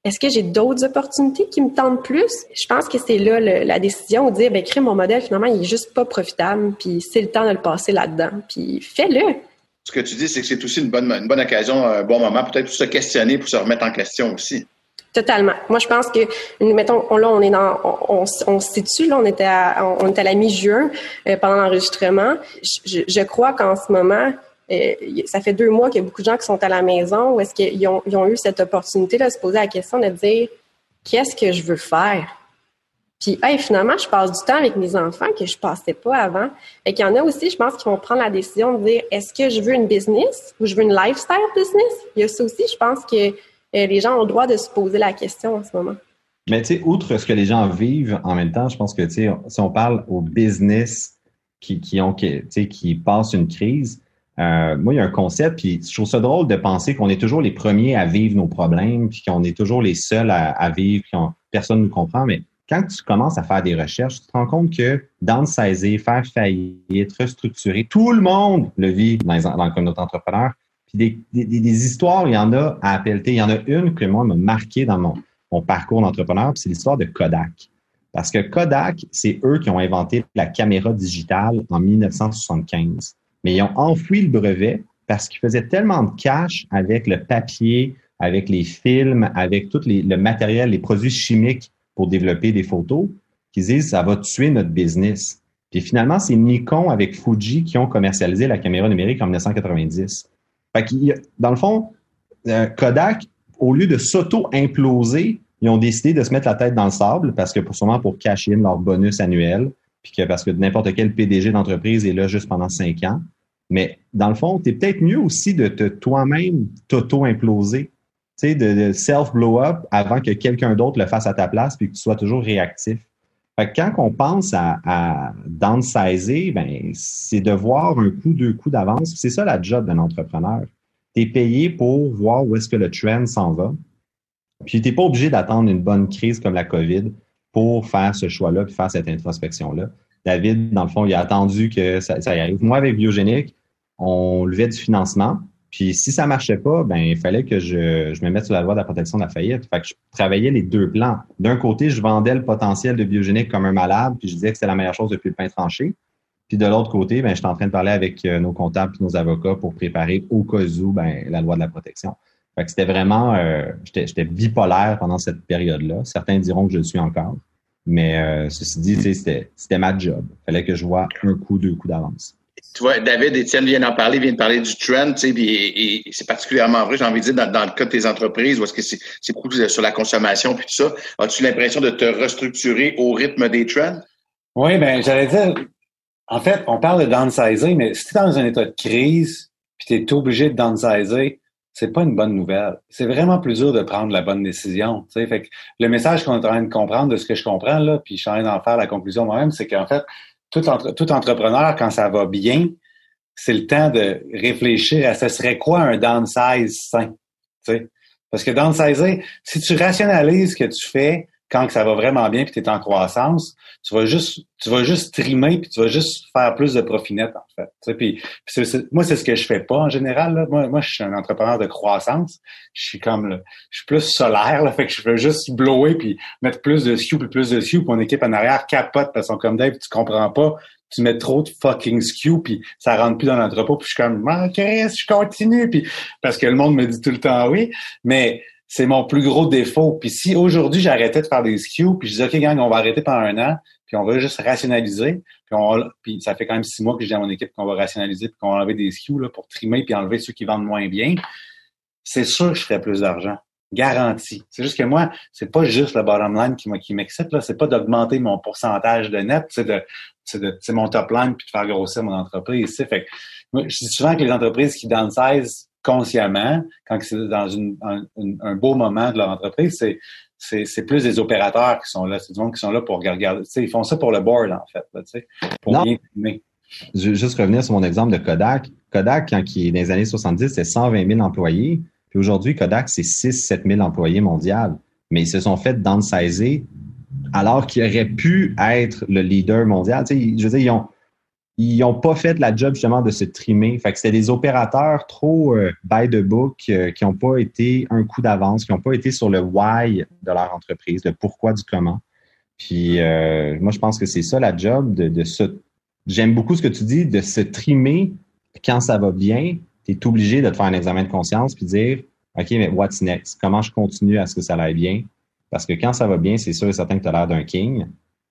Est-ce que j'ai d'autres opportunités qui me tentent plus? Je pense que c'est là la décision de dire, ben, crée mon modèle, finalement, il est juste pas profitable, puis c'est le temps de le passer là-dedans, puis fais-le. Ce que tu dis, c'est que c'est aussi une bonne, une bonne occasion, un bon moment, peut-être pour se questionner, pour se remettre en question aussi. Totalement. Moi, je pense que, mettons, là, on est dans, on, on, se situe, là, on était à, on était à la mi-juin euh, pendant l'enregistrement. Je, je crois qu'en ce moment, ça fait deux mois qu'il y a beaucoup de gens qui sont à la maison où est-ce qu'ils ont, eu cette opportunité de se poser la question de dire qu'est-ce que je veux faire? Puis hey, finalement, je passe du temps avec mes enfants que je passais pas avant. Et qu'il y en a aussi, je pense, qui vont prendre la décision de dire est-ce que je veux une business ou je veux une lifestyle business? Il y a ça aussi, je pense que euh, les gens ont le droit de se poser la question en ce moment. Mais tu sais, outre ce que les gens vivent en même temps, je pense que tu sais, si on parle aux business qui, ont qui passent une crise, euh, moi, il y a un concept, puis je trouve ça drôle de penser qu'on est toujours les premiers à vivre nos problèmes, puis qu'on est toujours les seuls à, vivre, puis personne ne nous comprend. Mais quand tu commences à faire des recherches, tu te rends compte que downsizer, faire faillite, restructurer, tout le monde le vit dans, dans le communauté entrepreneur. Puis des, des, histoires, il y en a à appelter. Il y en a une que moi m'a marqué dans mon, mon parcours d'entrepreneur, c'est l'histoire de Kodak. Parce que Kodak, c'est eux qui ont inventé la caméra digitale en 1975. Mais ils ont enfoui le brevet parce qu'ils faisaient tellement de cash avec le papier, avec les films, avec tout le matériel, les produits chimiques pour développer des photos, qu'ils disent ça va tuer notre business. Puis finalement, c'est Nikon avec Fuji qui ont commercialisé la caméra numérique en 1990. Fait dans le fond, euh, Kodak, au lieu de s'auto-imploser, ils ont décidé de se mettre la tête dans le sable parce que pour sûrement pour cacher leur bonus annuel, puis que parce que n'importe quel PDG d'entreprise est là juste pendant cinq ans. Mais dans le fond, tu es peut-être mieux aussi de te toi-même t'auto-imploser sais, de, self-blow-up avant que quelqu'un d'autre le fasse à ta place puis que tu sois toujours réactif. Fait que quand on pense à, à downsizer, ben, c'est de voir un coup, deux coups d'avance. C'est ça la job d'un entrepreneur. Tu es payé pour voir où est-ce que le trend s'en va. Puis tu n'es pas obligé d'attendre une bonne crise comme la COVID pour faire ce choix-là puis faire cette introspection-là. David, dans le fond, il a attendu que ça, ça y arrive. Moi, avec Biogénique, on levait du financement. Puis si ça marchait pas, ben il fallait que je, me mette sur la voie de la protection de la faillite. Fait que je travaillais les deux plans. D'un côté, je vendais le potentiel de biogénique comme un malade, puis je disais que c'était la meilleure chose depuis le pain tranché. Puis de l'autre côté, ben j'étais en train de parler avec euh, nos comptables et nos avocats pour préparer au cas où ben, la loi de la protection. Fait que c'était vraiment, euh, j'étais bipolaire pendant cette période-là. Certains diront que je le suis encore. Mais euh, ceci dit, c'était ma job. Il fallait que je vois un coup, deux coups d'avance tu vois, David, Étienne vient d'en parler, vient de parler du trend, tu sais, et, c'est particulièrement vrai, j'ai envie de dire, dans, le cas de tes entreprises, où est-ce que c'est beaucoup sur la consommation puis tout ça, as-tu l'impression de te restructurer au rythme des trends? Oui, ben j'allais dire, en fait, on parle de downsizing, mais si tu es dans un état de crise, puis tu es obligé de downsizer, c'est pas une bonne nouvelle. C'est vraiment plus dur de prendre la bonne décision. sais. Fait que le message qu'on est en train de comprendre, de ce que je comprends, là, puis je suis en train d'en faire la conclusion moi-même, c'est qu'en fait, tout, entrepreneur, quand ça va bien, c'est le temps de réfléchir à ce serait quoi un downsize sain. Parce que downsizer, si tu rationalises ce que tu fais quand ça va vraiment bien puis tu es en croissance, tu vas juste tu vas juste trimer puis tu vas juste faire plus de profit en fait. Puis, moi c'est ce que je fais pas en général Moi moi je suis un entrepreneur de croissance, je suis comme je suis plus solaire là, fait que je veux juste blower puis mettre plus de SKU puis plus de SKU puis mon équipe en arrière capote parce qu'on comme Dave, tu comprends pas tu mets trop de fucking SKU puis ça rentre plus dans l'entrepôt puis je suis comme ah, je continue puis parce que le monde me dit tout le temps oui mais c'est mon plus gros défaut. Puis si aujourd'hui j'arrêtais de faire des SKU, puis je disais OK gang, on va arrêter pendant un an, puis on va juste rationaliser, puis, on, ça fait quand même six mois que je dis à mon équipe qu'on va rationaliser puis qu'on va enlever des SKU là, pour trimer puis enlever ceux qui vendent moins bien, c'est sûr que je ferais plus d'argent. Garanti. C'est juste que moi, c'est pas juste le bottom line qui, m'excite, là. C'est pas d'augmenter mon pourcentage de net, c'est de, de, mon top line puis de faire grossir mon entreprise. Fait que, moi, je dis souvent que les entreprises qui downsize consciemment, quand c'est dans une, un, beau moment de leur entreprise, c'est c'est plus des opérateurs qui sont là, c'est du monde qui sont là pour regarder. Ils font ça pour le board, en fait, là, pour non. bien filmer. Je vais juste revenir sur mon exemple de Kodak. Kodak, quand il est dans les années 70, c'était 120 000 employés. Puis aujourd'hui, Kodak, c'est 6-7 000 employés mondiaux. Mais ils se sont fait downsizer alors qu'ils auraient pu être le leader mondial. Tu sais, je veux dire, ils ont, ils n'ont pas fait la job justement de se trimer. Fait que c'était des opérateurs trop euh, by the book euh, qui n'ont pas été un coup d'avance, qui n'ont pas été sur le why de leur entreprise, le pourquoi du comment. Puis euh, moi, je pense que c'est ça la job de, de se. J'aime beaucoup ce que tu dis, de se trimer quand ça va bien. Tu es obligé de te faire un examen de conscience puis dire OK, mais what's next? Comment je continue à ce que ça aille bien? Parce que quand ça va bien, c'est sûr et certain que tu as l'air d'un king.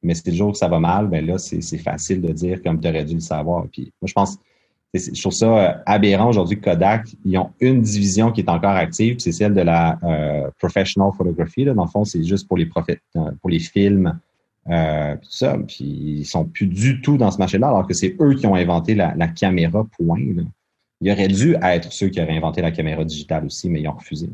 Mais si le jour que ça va mal, ben là, c'est facile de dire comme tu aurais dû le savoir. Puis moi, je pense, je trouve ça euh, aberrant aujourd'hui Kodak, ils ont une division qui est encore active, c'est celle de la euh, professional photography. Là. Dans le fond, c'est juste pour les euh, pour les films, euh, tout ça. Puis ils sont plus du tout dans ce marché-là, alors que c'est eux qui ont inventé la, caméra point. Ils auraient dû être ceux qui auraient inventé la caméra digitale aussi, mais ils ont refusé.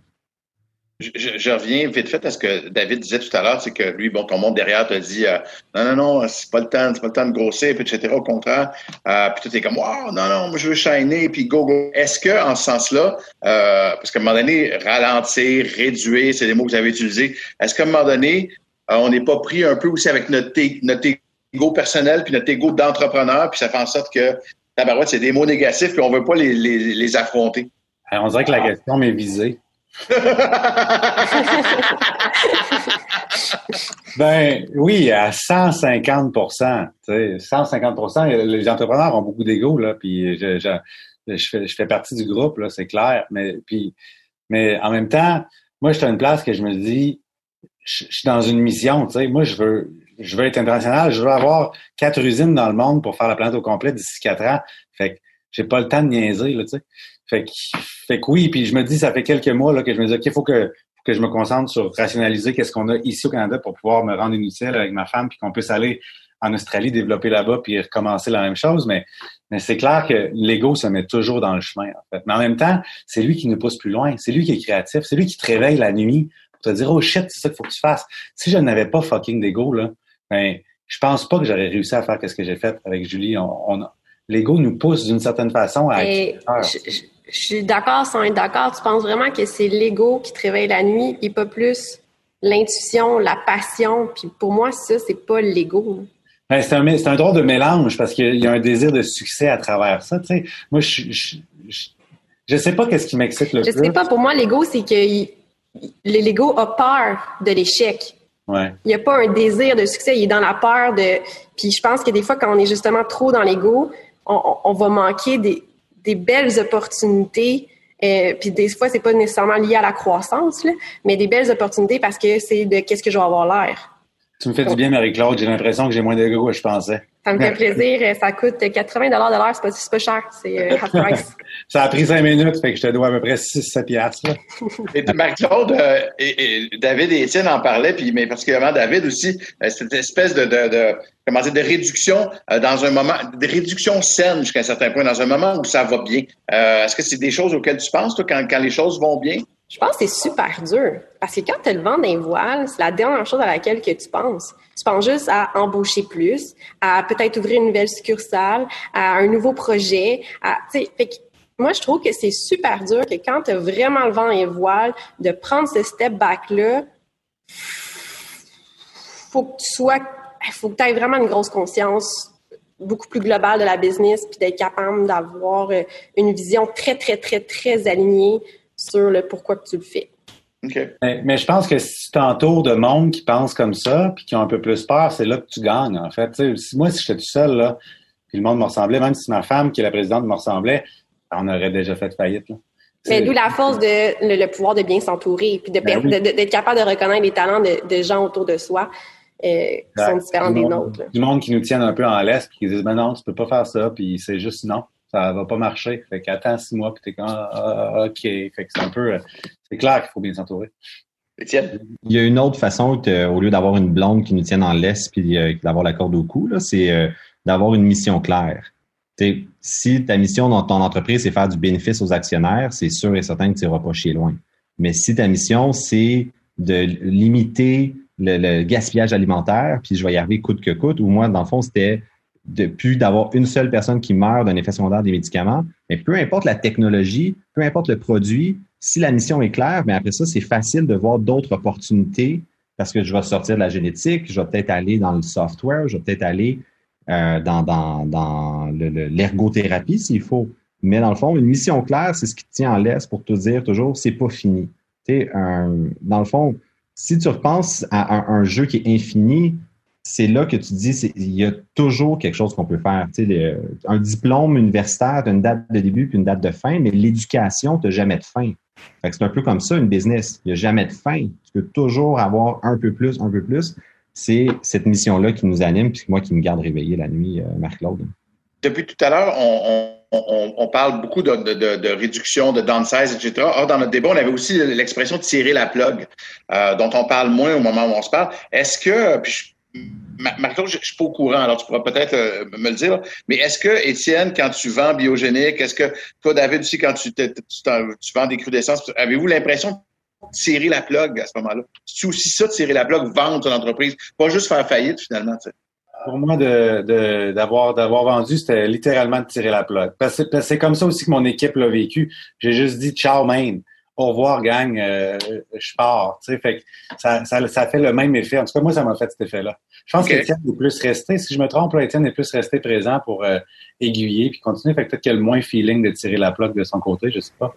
Je, reviens vite fait à ce que David disait tout à l'heure, c'est que lui, bon, ton monde derrière te dit euh, non, non, non, c'est pas le temps, c'est pas le temps de grossir, etc. Au contraire, euh, puis tu es comme wow, non, non, moi je veux shiner, puis go, go. Est-ce que en ce sens-là, euh, parce qu'à un moment donné, ralentir, réduire, c'est des mots que vous avez utilisés. Est-ce qu'à un moment donné, on n'est pas pris un peu aussi avec notre, notre ego personnel puis notre ego d'entrepreneur, puis ça fait en sorte que tabarouette, c'est des mots négatifs, puis on veut pas les, les, les affronter? on dirait que la question m'est visée. ben oui, à 150% 150% les entrepreneurs ont beaucoup d'ego, là, puis je, je, je, fais, je fais partie du groupe, là, c'est clair. Mais, puis, mais en même temps, moi, je suis à une place que je me dis, je, suis dans une mission, tu sais. Moi, je veux, je veux être international, je veux avoir quatre usines dans le monde pour faire la planète au complet d'ici quatre ans. Fait que j'ai pas le temps de niaiser, là, tu sais. Fait que, fait que oui, puis je me dis, ça fait quelques mois là, que je me dis, OK, il faut que, que je me concentre sur rationaliser qu'est-ce qu'on a ici au Canada pour pouvoir me rendre inutile avec ma femme, puis qu'on puisse aller en Australie, développer là-bas, puis recommencer la même chose. Mais, mais c'est clair que l'ego se met toujours dans le chemin, en fait. Mais en même temps, c'est lui qui nous pousse plus loin. C'est lui qui est créatif. C'est lui qui te réveille la nuit pour te dire, oh shit, c'est ça qu'il faut que tu fasses. Si je n'avais pas fucking d'ego, là, ben, je pense pas que j'aurais réussi à faire ce que j'ai fait avec Julie. On, l'ego nous pousse d'une certaine façon à je suis d'accord sans être d'accord. Tu penses vraiment que c'est l'ego qui te réveille la nuit et pas plus l'intuition, la passion? Puis pour moi, ça, c'est pas l'ego. Ben, c'est un, un drôle de mélange parce qu'il y a un désir de succès à travers ça. Tu sais. Moi, je, je, je, sais pas qu'est-ce qui m'excite le plus. Je sais pas. Pour moi, l'ego, c'est que l'ego a peur de l'échec. Ouais. Il n'y a pas un désir de succès, il est dans la peur de. Puis je pense que des fois, quand on est justement trop dans l'ego, on, on, va manquer des, des belles opportunités. Euh, puis des fois, c'est pas nécessairement lié à la croissance, là, mais des belles opportunités parce que c'est de qu'est-ce que je vais avoir l'air. Tu me fais du bien, Marie-Claude. J'ai l'impression que j'ai moins d'ego que je pensais. Ça me fait plaisir. Ça coûte 80 de l'heure. C'est pas, pas cher. C'est euh, half price. ça a pris cinq minutes, fait que je te dois à peu près 6-7 piastres. et Marie-Claude euh, et, David et Étienne en parlaient, puis mais particulièrement David aussi, euh, cette espèce de, de, de comment dire, de réduction dans un moment, de réduction saine jusqu'à un certain point, dans un moment où ça va bien. Est-ce que c'est des choses auxquelles tu penses, toi, quand, quand les choses vont bien? Je pense que c'est super dur. Parce que quand tu le vent d'un voile, c'est la dernière chose à laquelle que tu penses. Tu penses juste à embaucher plus, à peut-être ouvrir une nouvelle succursale, à un nouveau projet. À, fait que moi, je trouve que c'est super dur que quand tu as vraiment le vent et voile, de prendre ce step back-là, faut que tu sois, faut que tu aies vraiment une grosse conscience beaucoup plus globale de la business, puis d'être capable d'avoir euh, une vision très, très, très, très alignée sur le pourquoi que tu le fais. Mais, je pense que si tu t'entoures de monde qui pense comme ça, puis qui ont un peu plus peur, c'est là que tu gagnes, en fait. si, moi, si j'étais tout seul, là, puis le monde me ressemblait, même si ma femme, qui est la présidente, me ressemblait, on aurait déjà fait faillite. Mais d'où la force de le, pouvoir de bien s'entourer, puis ben d'être capable de reconnaître les talents de, gens autour de soi euh, qui sont différents des nôtres. Du monde qui nous tiennent un peu en laisse, puis qui disent ben non, tu peux pas faire ça, puis c'est juste non ça va pas marcher. Fait qu'attends six mois, puis t'es quand ah, ah, OK. Fait que c'est un peu... Euh, c'est clair qu'il faut bien s'entourer. Étienne? Il y a une autre façon, au lieu d'avoir une blonde qui nous tienne en laisse puis euh, d'avoir la corde au cou, c'est euh, d'avoir une mission claire. si ta mission dans ton entreprise, c'est faire du bénéfice aux actionnaires, c'est sûr et certain que tu n'iras pas chez loin. Mais si ta mission, c'est de limiter le, le, gaspillage alimentaire, puis je vais y arriver coûte que coûte, ou moi, dans le fond, c'était depuis d'avoir une seule personne qui meurt d'un effet secondaire des médicaments. Mais peu importe la technologie, peu importe le produit, si la mission est claire, mais après ça, c'est facile de voir d'autres opportunités parce que je vais sortir de la génétique, je vais peut-être aller dans le software, je vais peut-être aller euh, dans, dans, dans l'ergothérapie s'il faut. Mais dans le fond, une mission claire, c'est ce qui tient en laisse pour te dire toujours, c'est pas fini. Un, dans le fond, si tu repenses à un jeu qui est infini, c'est là que tu dis, il y a toujours quelque chose qu'on peut faire. Tu un diplôme universitaire, une date de début puis une date de fin, mais l'éducation, tu jamais de fin. c'est un peu comme ça, une business. Il n'y a jamais de fin. Tu peux toujours avoir un peu plus, un peu plus. C'est cette mission-là qui nous anime, puis moi qui me garde réveillé la nuit, euh, Marc-Claude. Depuis tout à l'heure, on, parle beaucoup de, réduction, de downsize, etc. Or, dans notre débat, on avait aussi l'expression tirer la plug, euh, dont on parle moins au moment où on se parle. Est-ce que, Marco, je, ne suis pas au courant, alors tu pourras peut-être euh, me le dire. Mais est-ce que, Étienne, quand tu vends biogénique, est-ce que toi, David, aussi, quand tu, tu, vends des crues d'essence, avez-vous l'impression de tirer la plug à ce moment-là? C'est aussi ça, de tirer la plug, vendre ton entreprise, pas juste faire faillite finalement. Pour moi, de, d'avoir, d'avoir vendu, c'était littéralement de tirer la plug. Parce que c'est comme ça aussi que mon équipe l'a vécu. J'ai juste dit ciao, man. Au revoir, gang, euh, je pars. Tu sais, fait que ça, ça, ça, fait le même effet. En tout cas, moi, ça m'a fait cet effet-là. Je pense qu'Étienne est plus resté, si je me trompe, Étienne est plus resté présent pour euh, aiguiller puis continuer. Fait que peut-être qu'il a le moins feeling de tirer la plaque de son côté, je sais pas.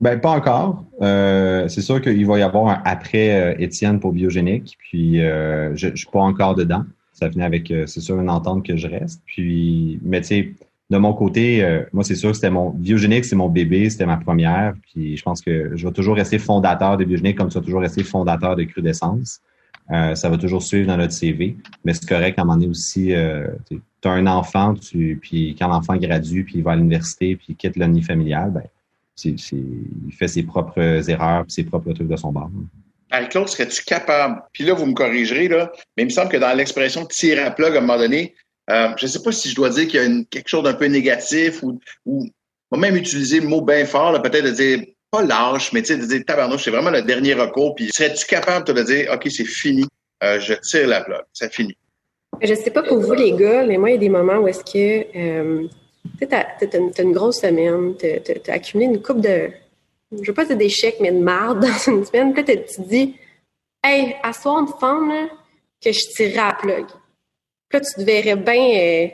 Ben, pas encore. Euh, c'est sûr qu'il va y avoir un après Étienne pour biogénique, puis je, je suis pas encore dedans. Ça venait avec, c'est sûr, une entente que je reste. Puis, mais tu sais, de mon côté, euh, moi, c'est sûr que c'était mon biogénique, c'est mon bébé, c'était ma première. Puis je pense que je vais toujours rester fondateur de biogénique comme ça va toujours rester fondateur de Crudescence. Euh, ça va toujours suivre dans notre CV. Mais c'est correct à un moment donné aussi, euh, tu as un enfant, tu, puis quand l'enfant gradue, puis il va à l'université, puis il quitte le nid familial, ben, c'est, il fait ses propres erreurs, puis ses propres trucs de son bord. Marie-Claude, serais-tu capable, puis là, vous me corrigerez, là, mais il me semble que dans l'expression tirer à plug, à un moment donné, euh, je ne sais pas si je dois dire qu'il y a une, quelque chose d'un peu négatif ou, ou même utiliser le mot bien fort, peut-être de dire pas lâche, mais tu sais, de dire tabarnouche, c'est vraiment le dernier recours. Puis serais-tu capable de dire OK, c'est fini, euh, je tire la plaque, c'est fini? Je sais pas pour vous les gars, mais moi, il y a des moments où est-ce que euh, tu as, une grosse semaine, tu as, accumulé une coupe de, je veux pas dire d'échecs, mais de marde dans une semaine. Peut-être tu te dis, hey, à soir, une femme, là, que je tirerai à la plug tu te verrais bien euh,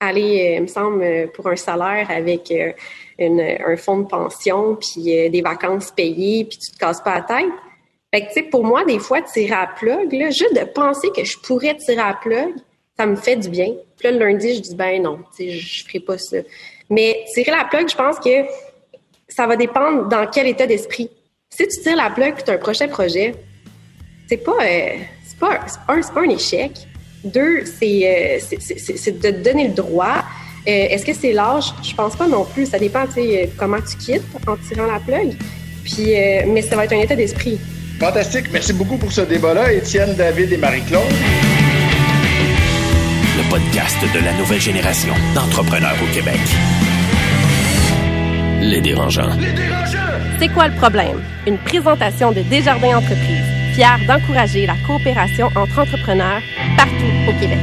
aller, euh, il me semble, euh, pour un salaire avec un fonds de pension, puis des vacances payées, puis tu te casses pas la tête. Fait que, tu sais, pour moi, des fois, tirer à plug, juste de penser que je pourrais tirer à plug, ça me fait du bien. Puis là, le lundi, je dis, ben non, tu sais, je ferai pas ça. Mais tirer la plug, je pense que ça va dépendre dans quel état d'esprit. Si tu tires la plug puis tu as un prochain projet, c'est pas, c'est pas, un échec. Deux, euh, c'est de te donner le droit. Euh, est-ce que c'est l'âge? Je pense pas non plus. Ça dépend, tu sais, comment tu quittes en tirant la plug. Puis, euh, mais ça va être un état d'esprit. Fantastique. Merci beaucoup pour ce débat-là, Étienne, David et Marie-Claude. Le podcast de la nouvelle génération d'entrepreneurs au Québec. Les dérangeants. Les dérangeants! C'est quoi le problème? Une présentation de Desjardins Entreprises fier d'encourager la coopération entre entrepreneurs partout au Québec.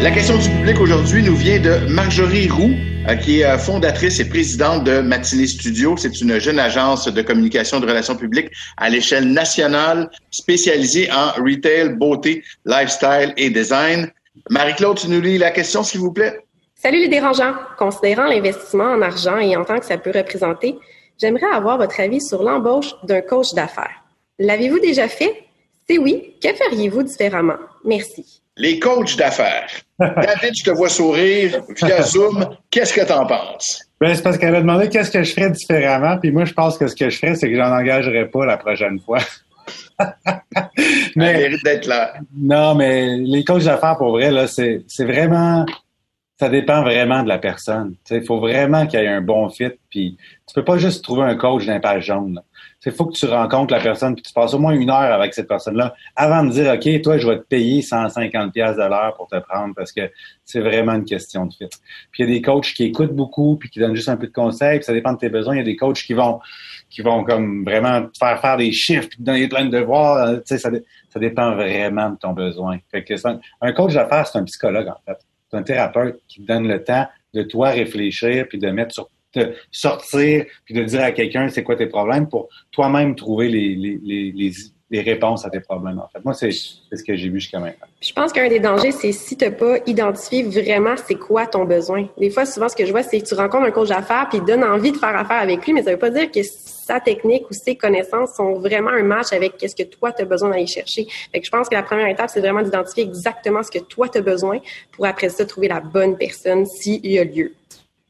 La question du public aujourd'hui nous vient de Marjorie Roux, euh, qui est euh, fondatrice et présidente de Matinée Studio. C'est une jeune agence de communication de relations publiques à l'échelle nationale spécialisée en retail, beauté, lifestyle et design. Marie-Claude, tu nous lis la question, s'il vous plaît? Salut les dérangeants. Considérant l'investissement en argent et en temps que ça peut représenter, j'aimerais avoir votre avis sur l'embauche d'un coach d'affaires. L'avez-vous déjà fait? Si oui, que feriez-vous différemment? Merci. Les coachs d'affaires. David, je te vois sourire via Zoom. Qu'est-ce que tu en penses? Ben, c'est parce qu'elle a demandé qu'est-ce que je ferais différemment, puis moi, je pense que ce que je ferais, c'est que j'en engagerais pas la prochaine fois. mais, mérite d'être là. Non, mais les coachs d'affaires, pour vrai, là, c'est, c'est vraiment, ça dépend vraiment de la personne. Il faut vraiment qu'il y ait un bon fit, puis tu peux pas juste trouver un coach d'un page jaune. Il faut que tu rencontres la personne puis tu passes au moins une heure avec cette personne-là avant de dire, OK, toi, je vais te payer 150 pièces de l'heure pour te prendre parce que c'est vraiment une question de fit. Puis il y a des coachs qui écoutent beaucoup puis qui donnent juste un peu de conseils, puis ça dépend de tes besoins. Il y a des coachs qui vont qui vont comme vraiment te faire faire des chiffres puis te donner plein de devoirs. Euh, tu sais, ça, ça dépend vraiment de ton besoin. Fait que un, coach d'affaires, c'est un psychologue, en fait. C'est un thérapeute qui te donne le temps de toi réfléchir puis de mettre sur de sortir puis de dire à quelqu'un c'est quoi tes problèmes pour toi-même trouver les, les, les, les, réponses à tes problèmes. En fait, moi, c'est ce que j'ai vu jusqu'à maintenant. Je pense qu'un des dangers, c'est si tu n'as pas identifié vraiment c'est quoi ton besoin. Des fois, souvent, ce que je vois, c'est que tu rencontres un coach d'affaires puis il donne envie de faire affaire avec lui, mais ça veut pas dire que sa technique ou ses connaissances sont vraiment un match avec qu'est-ce que toi, tu as besoin d'aller chercher. Fait que je pense que la première étape, c'est vraiment d'identifier exactement ce que toi, tu as besoin pour après ça trouver la bonne personne s'il y a lieu.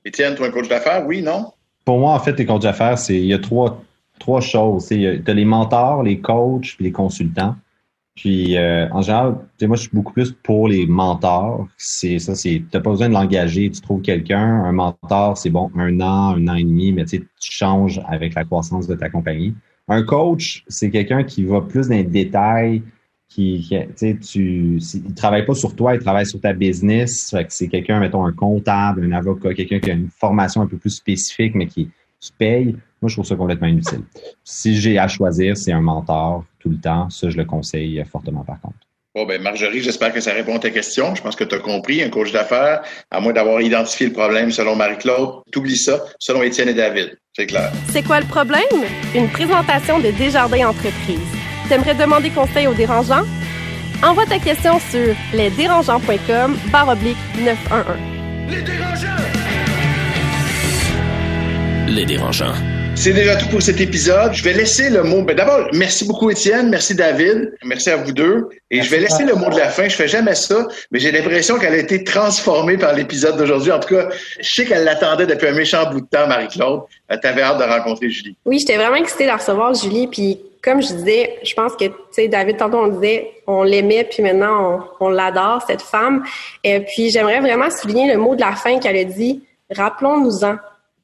Étienne, toi, un coach d'affaires, oui, non? Pour moi, en fait, les coachs d'affaires, c'est il y a trois, trois choses. Tu as les mentors, les coachs, puis les consultants. Puis euh, en général, moi, je suis beaucoup plus pour les mentors. C'est ça, c'est pas besoin de l'engager. Tu trouves quelqu'un, un mentor, c'est bon, un an, un an et demi, mais tu changes avec la croissance de ta compagnie. Un coach, c'est quelqu'un qui va plus dans les détails, qui, tu sais, tu, il travaille pas sur toi, il travaille sur ta business. c'est quelqu'un, mettons, un comptable, un avocat, quelqu'un qui a une formation un peu plus spécifique, mais qui tu payes. Moi, je trouve ça complètement inutile. Si j'ai à choisir, c'est un mentor tout le temps. Ça, je le conseille fortement, par contre. Bon, ben Marjorie, j'espère que ça répond à ta question. Je pense que tu as compris. Un coach d'affaires, à moins d'avoir identifié le problème selon Marie-Claude, t'oublies ça, selon Étienne et David. C'est clair. C'est quoi le problème? Une présentation de Desjardins Entreprises. T'aimerais demander conseil aux dérangeants? Envoie ta question sur lesdérangeants.com barre oblique 911. Les dérangeants! Les dérangeants. C'est déjà tout pour cet épisode. Je vais laisser le mot. Ben D'abord, merci beaucoup, Étienne. Merci, David. Merci à vous deux. Et je vais laisser le mot de la fin. Je fais jamais ça, mais j'ai l'impression qu'elle a été transformée par l'épisode d'aujourd'hui. En tout cas, je sais qu'elle l'attendait depuis un méchant bout de temps, Marie-Claude. Tu avais hâte de rencontrer Julie. Oui, j'étais vraiment excitée de la recevoir, Julie. Puis, comme je disais, je pense que, tu sais, David, tantôt, on disait, on l'aimait, puis maintenant, on, l'adore, cette femme. Et puis, j'aimerais vraiment souligner le mot de la fin qu'elle a dit. Rappelons-nous-en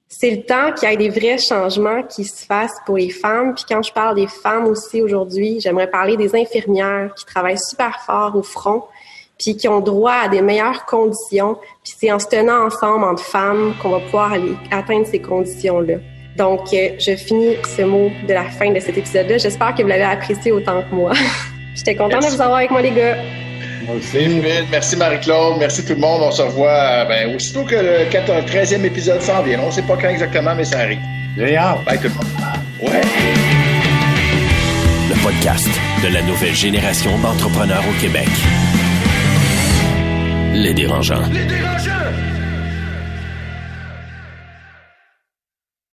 c'est le temps qu'il y ait des vrais changements qui se fassent pour les femmes. Puis quand je parle des femmes aussi aujourd'hui, j'aimerais parler des infirmières qui travaillent super fort au front, puis qui ont droit à des meilleures conditions. Puis c'est en se tenant ensemble entre femmes qu'on va pouvoir atteindre ces conditions-là. Donc, euh, je finis ce mot de la fin de cet épisode-là. J'espère que vous l'avez apprécié autant que moi. J'étais contente de vous avoir avec moi, les gars. Merci. Merci Marie-Claude. Merci tout le monde. On se revoit ben, aussitôt que le 13e épisode s'en vient. On ne sait pas quand exactement, mais ça arrive. Hâte. Bye tout le monde. Ouais. Le podcast de la nouvelle génération d'entrepreneurs au Québec. Les dérangeants. Les